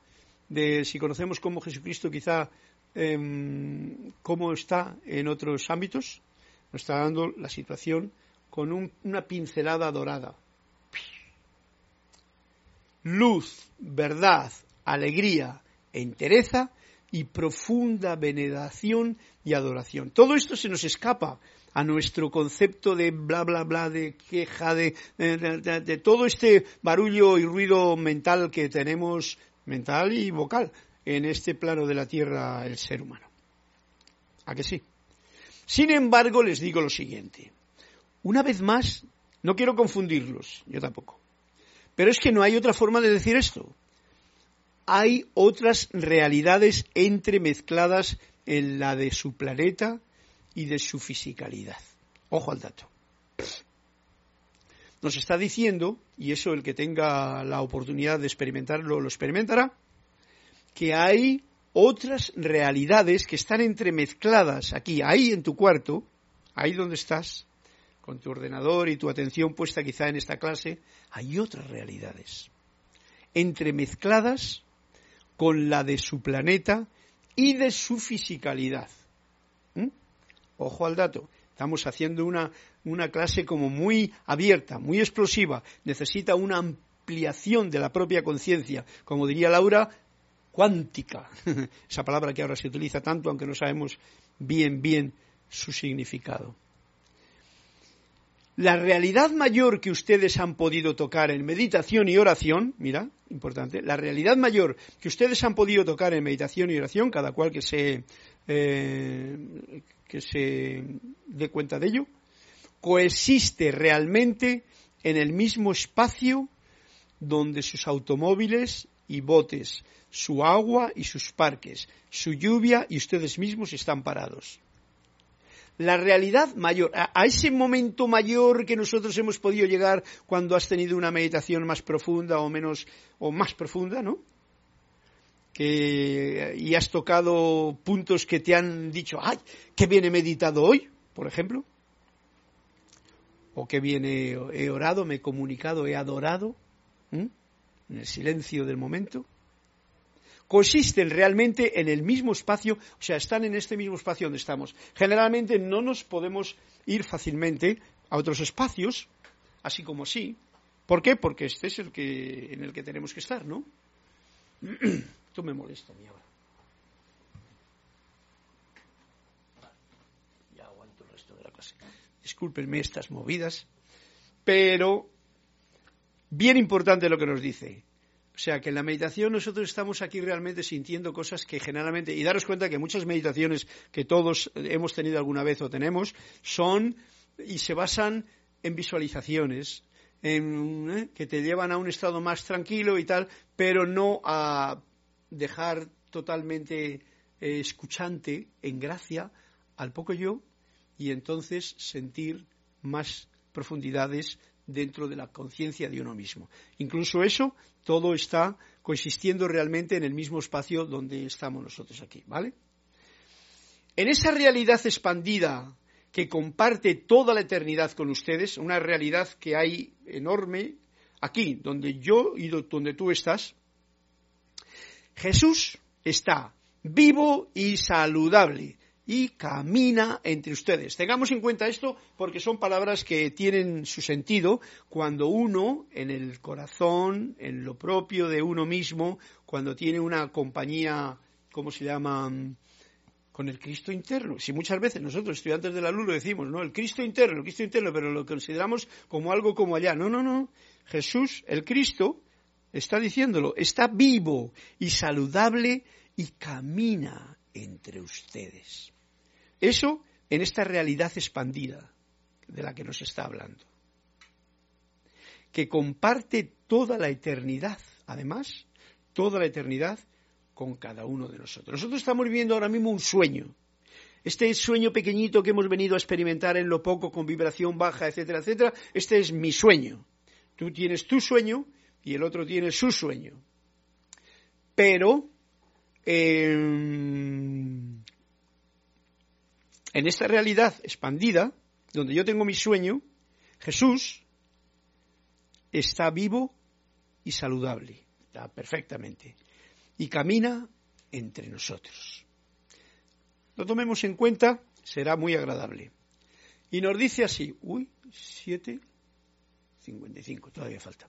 Speaker 1: de si conocemos cómo Jesucristo quizá eh, cómo está en otros ámbitos. Nos está dando la situación con un, una pincelada dorada luz, verdad, alegría, entereza y profunda veneración y adoración. Todo esto se nos escapa a nuestro concepto de bla, bla, bla, de queja, de, de, todo este barullo y ruido mental que tenemos, mental y vocal, en este plano de la tierra el ser humano. ¿A que sí? Sin embargo, les digo lo siguiente. Una vez más, no quiero confundirlos, yo tampoco. Pero es que no hay otra forma de decir esto. Hay otras realidades entremezcladas en la de su planeta y de su fisicalidad. Ojo al dato. Nos está diciendo, y eso el que tenga la oportunidad de experimentarlo lo experimentará, que hay otras realidades que están entremezcladas aquí, ahí en tu cuarto, ahí donde estás, con tu ordenador y tu atención puesta quizá en esta clase, hay otras realidades entremezcladas con la de su planeta y de su fisicalidad. Ojo al dato. Estamos haciendo una, una clase como muy abierta, muy explosiva. Necesita una ampliación de la propia conciencia. Como diría Laura, cuántica. Esa palabra que ahora se utiliza tanto, aunque no sabemos bien, bien su significado. La realidad mayor que ustedes han podido tocar en meditación y oración, mira, importante, la realidad mayor que ustedes han podido tocar en meditación y oración, cada cual que se, eh, que se dé cuenta de ello, coexiste realmente en el mismo espacio donde sus automóviles y botes, su agua y sus parques, su lluvia y ustedes mismos están parados la realidad mayor, a, ese momento mayor que nosotros hemos podido llegar cuando has tenido una meditación más profunda o menos, o más profunda, ¿no? Que, y has tocado puntos que te han dicho, ¡ay! ¡Qué bien he meditado hoy! Por ejemplo. O qué bien he, orado, me he comunicado, he adorado. En el silencio del momento coexisten realmente en el mismo espacio, o sea, están en este mismo espacio donde estamos. Generalmente no nos podemos ir fácilmente a otros espacios, así como sí. ¿Por qué? Porque este es el que en el que tenemos que estar, ¿no? Esto me molesta a mí ahora. Ya aguanto el resto de la clase. Discúlpenme estas movidas, pero bien importante lo que nos dice. O sea, que en la meditación nosotros estamos aquí realmente sintiendo cosas que generalmente, y daros cuenta que muchas meditaciones que todos hemos tenido alguna vez o tenemos, son y se basan en visualizaciones, ¿eh? que te llevan a un estado más tranquilo y tal, pero no a dejar totalmente eh, escuchante, en gracia, al poco yo, y entonces sentir más profundidades dentro de la conciencia de uno mismo. Incluso eso, todo está coexistiendo realmente en el mismo espacio donde estamos nosotros aquí, ¿vale? En esa realidad expandida que comparte toda la eternidad con ustedes, una realidad que hay enorme aquí, donde yo y donde tú estás, Jesús está vivo y saludable y camina entre ustedes. Tengamos en cuenta esto porque son palabras que tienen su sentido cuando uno, en el corazón, en lo propio de uno mismo, cuando tiene una compañía, ¿cómo se llama? con el Cristo interno. Si muchas veces nosotros, estudiantes de la luz, lo decimos, ¿no? El Cristo interno, el Cristo interno, pero lo consideramos como algo como allá. No, no, no. Jesús, el Cristo, está diciéndolo, está vivo y saludable y camina entre ustedes. Eso en esta realidad expandida de la que nos está hablando, que comparte toda la eternidad, además, toda la eternidad con cada uno de nosotros. Nosotros estamos viviendo ahora mismo un sueño. Este sueño pequeñito que hemos venido a experimentar en lo poco, con vibración baja, etcétera, etcétera, este es mi sueño. Tú tienes tu sueño y el otro tiene su sueño. Pero em, en esta realidad expandida, donde yo tengo mi sueño, Jesús está vivo y saludable, está perfectamente, y camina entre nosotros. Lo tomemos en cuenta, será muy agradable. Y nos dice así, uy, 7, 55, todavía falta.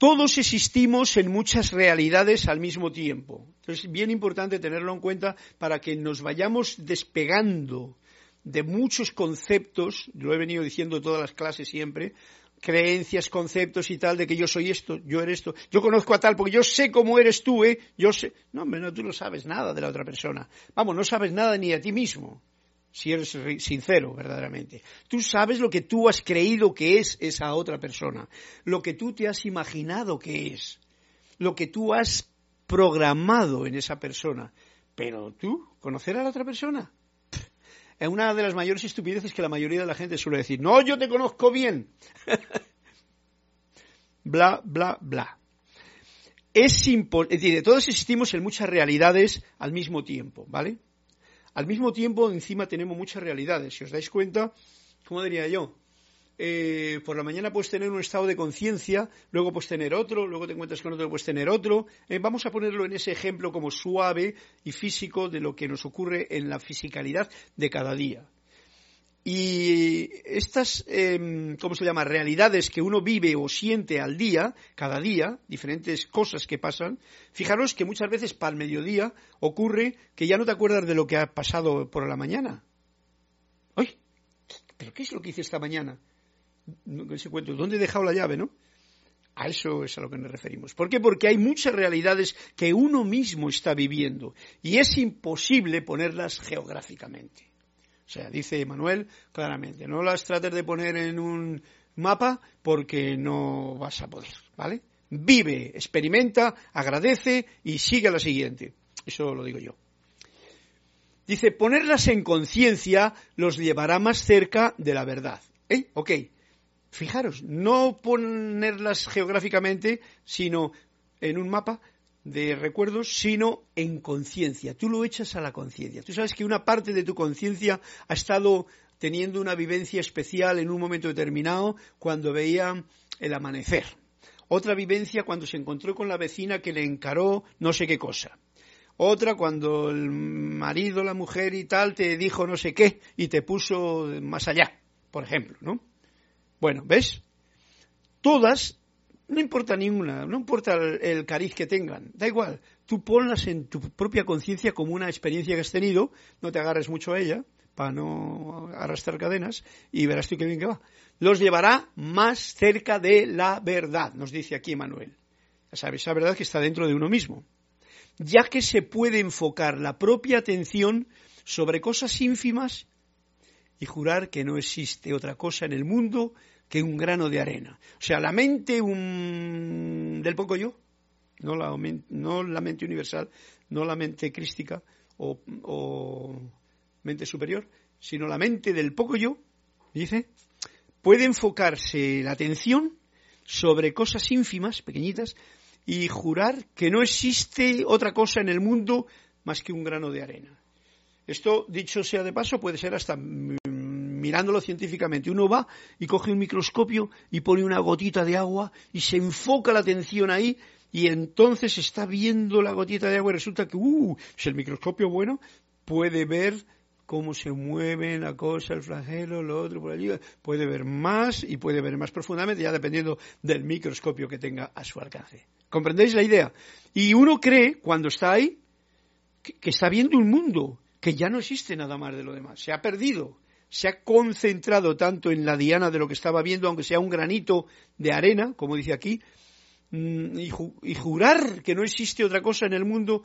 Speaker 1: Todos existimos en muchas realidades al mismo tiempo. Es bien importante tenerlo en cuenta para que nos vayamos despegando de muchos conceptos, lo he venido diciendo en todas las clases siempre, creencias, conceptos y tal, de que yo soy esto, yo eres esto, yo conozco a tal, porque yo sé cómo eres tú, ¿eh? Yo sé. No, hombre, no, tú no sabes nada de la otra persona. Vamos, no sabes nada ni a ti mismo si eres sincero verdaderamente. Tú sabes lo que tú has creído que es esa otra persona, lo que tú te has imaginado que es, lo que tú has programado en esa persona. Pero tú, conocer a la otra persona, es una de las mayores estupideces que la mayoría de la gente suele decir. No, yo te conozco bien. bla, bla, bla. Es, es decir, todos existimos en muchas realidades al mismo tiempo, ¿vale? Al mismo tiempo, encima tenemos muchas realidades. Si os dais cuenta, ¿cómo diría yo? Eh, por la mañana puedes tener un estado de conciencia, luego puedes tener otro, luego te encuentras con otro, puedes tener otro. Eh, vamos a ponerlo en ese ejemplo como suave y físico de lo que nos ocurre en la fisicalidad de cada día. Y estas, em, ¿cómo se llama?, realidades que uno vive o siente al día, cada día, diferentes cosas que pasan, fijaros que muchas veces para el mediodía ocurre que ya no te acuerdas de lo que ha pasado por la mañana. ¡Ay! ¿Pero qué es lo que hice esta mañana? Ese cuento, ¿dónde he dejado la llave, no? A eso es a lo que nos referimos. ¿Por qué? Porque hay muchas realidades que uno mismo está viviendo y es imposible ponerlas geográficamente. O sea, dice Manuel claramente, no las trates de poner en un mapa porque no vas a poder, ¿vale? Vive, experimenta, agradece y sigue a la siguiente. Eso lo digo yo. Dice, ponerlas en conciencia los llevará más cerca de la verdad. ¿Eh? Ok. Fijaros, no ponerlas geográficamente, sino en un mapa, de recuerdos, sino en conciencia. Tú lo echas a la conciencia. Tú sabes que una parte de tu conciencia ha estado teniendo una vivencia especial en un momento determinado cuando veía el amanecer. Otra vivencia cuando se encontró con la vecina que le encaró no sé qué cosa. Otra cuando el marido, la mujer y tal te dijo no sé qué y te puso más allá, por ejemplo, ¿no? Bueno, ¿ves? Todas no importa ninguna, no importa el, cariz que tengan, da igual. Tú ponlas en tu propia conciencia como una experiencia que has tenido, no te agarres mucho a ella para no arrastrar cadenas y verás tú qué bien que va. Los llevará más cerca de la verdad, nos dice aquí Manuel. Sabes, esa verdad que está dentro de uno mismo. Ya que se puede enfocar la propia atención sobre cosas ínfimas y jurar que no existe otra cosa en el mundo que un grano de arena. O sea, la mente un... del poco yo, no la, mente universal, no la mente crística o, o mente superior, sino la mente del poco yo, dice, puede enfocarse la atención sobre cosas ínfimas, pequeñitas, y jurar que no existe otra cosa en el mundo más que un grano de arena. Esto, dicho sea de paso, puede ser hasta mirándolo científicamente. Uno va y coge un microscopio y pone una gotita de agua y se enfoca la atención ahí y entonces está viendo la gotita de agua y resulta que, uh, si el microscopio bueno puede ver cómo se mueve la cosa, el flagelo, lo otro por allí, puede ver más y puede ver más profundamente, ya dependiendo del microscopio que tenga a su alcance. ¿Comprendéis la idea? Y uno cree, cuando está ahí, que está viendo un mundo, que ya no existe nada más de lo demás, se ha perdido se ha concentrado tanto en la diana de lo que estaba viendo, aunque sea un granito de arena, como dice aquí, mm, y, jurar que no existe otra cosa en el mundo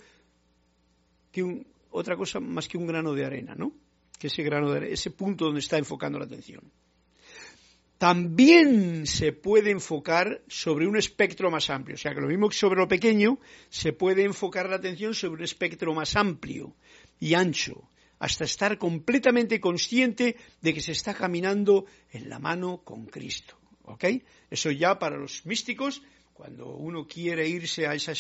Speaker 1: que otra cosa más que un grano de arena, ¿no? Que ese grano de ese punto donde está enfocando la atención. También se puede enfocar sobre un espectro más amplio, o sea que lo mismo que sobre lo pequeño, se puede enfocar la atención sobre un espectro más amplio y ancho hasta estar completamente consciente de que se está caminando en la mano con Cristo. ¿Ok? Eso ya para los místicos, cuando uno quiere irse a esa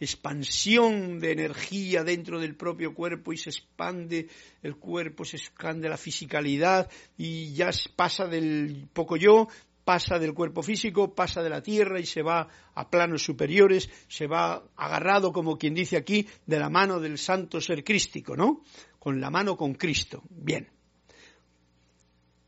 Speaker 1: expansión de energía dentro del propio cuerpo y se expande el cuerpo, se expande la fisicalidad y ya pasa del poco yo pasa del cuerpo físico, pasa de la tierra y se va a planos superiores, se va agarrado, como quien dice aquí, de la mano del santo ser crístico, ¿no? Con la mano con Cristo. Bien.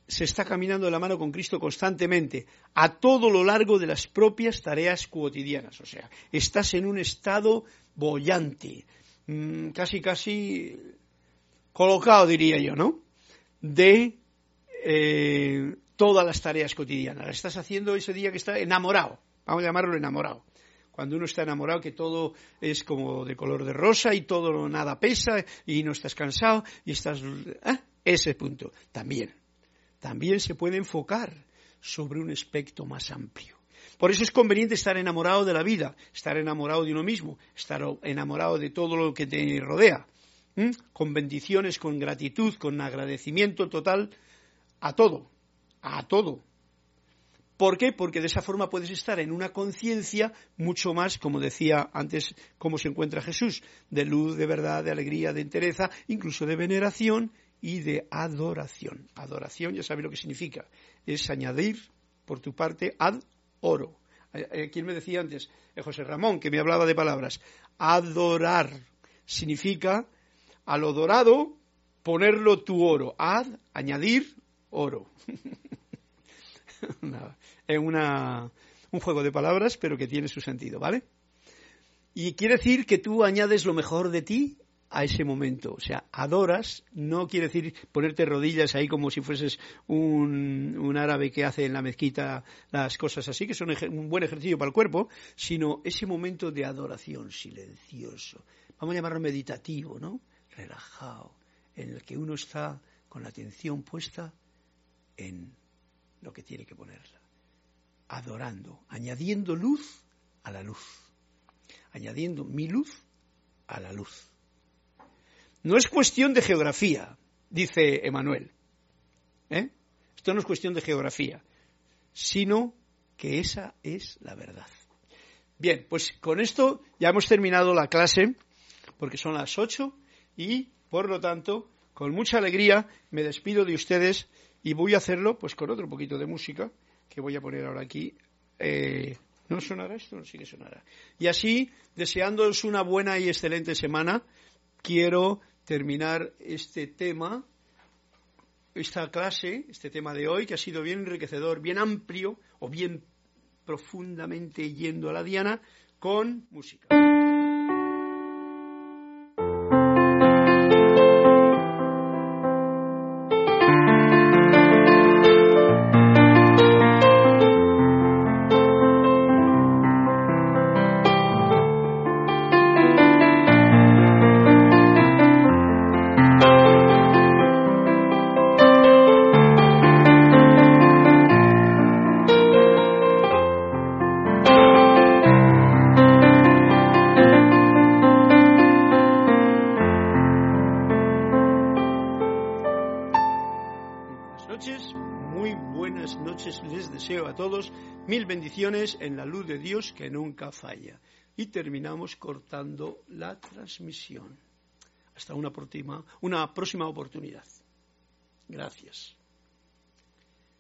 Speaker 1: se está caminando de la mano con Cristo constantemente, a todo lo largo de las propias tareas cotidianas. O sea, estás en un estado bollante, mm, casi, casi colocado, diría yo, ¿no? De eh, todas las tareas cotidianas. estás haciendo ese día que está enamorado. Vamos a llamarlo enamorado. Cuando uno está enamorado, que todo es como de color de rosa y todo nada pesa y no estás cansado y estás. ¿eh? Ese punto. También. También se puede enfocar sobre un aspecto más amplio. Por eso es conveniente estar enamorado de la vida, estar enamorado de uno mismo, estar enamorado de todo lo que te rodea, con bendiciones, con gratitud, con agradecimiento total a todo, a todo. ¿Por qué? Porque de esa forma puedes estar en una conciencia mucho más, como decía antes, cómo se encuentra Jesús, de luz, de verdad, de alegría, de entereza, incluso de veneración y de adoración. Adoración, ya sabes lo que significa, es añadir por tu parte ad oro. Eh, eh, ¿Quién me decía antes? Eh, José Ramón, que me hablaba de palabras. Adorar significa a lo dorado ponerlo tu oro. Ad, añadir oro. es una, un juego de palabras, pero que tiene su sentido, ¿vale? Y quiere decir que tú añades lo mejor de ti a ese momento. O sea, adoras no quiere decir ponerte rodillas ahí como si fueses un, un, árabe que hace en la mezquita las cosas así, que son un buen ejercicio para el cuerpo, sino ese momento de adoración silencioso. Vamos a llamarlo meditativo, ¿no? Relajado, en el que uno está con la atención puesta en lo que tiene que ponerla. Adorando, añadiendo luz a la luz. Añadiendo mi luz a la luz. No es cuestión de geografía, dice Emanuel. ¿Eh? Esto no es cuestión de geografía, sino que esa es la verdad. Bien, pues con esto ya hemos terminado la clase, porque son las ocho, y por lo tanto, con mucha alegría me despido de ustedes y voy a hacerlo pues con otro poquito de música que voy a poner ahora aquí. Eh, ¿No sonará esto? Sí que sonará. Y así, deseándoos una buena y excelente semana, quiero terminar este tema, esta clase, este tema de hoy, que ha sido bien enriquecedor, bien amplio o bien profundamente yendo a la diana, con música. En la luz de Dios que nunca falla. Y terminamos cortando la transmisión. Hasta una próxima, una próxima oportunidad. Gracias.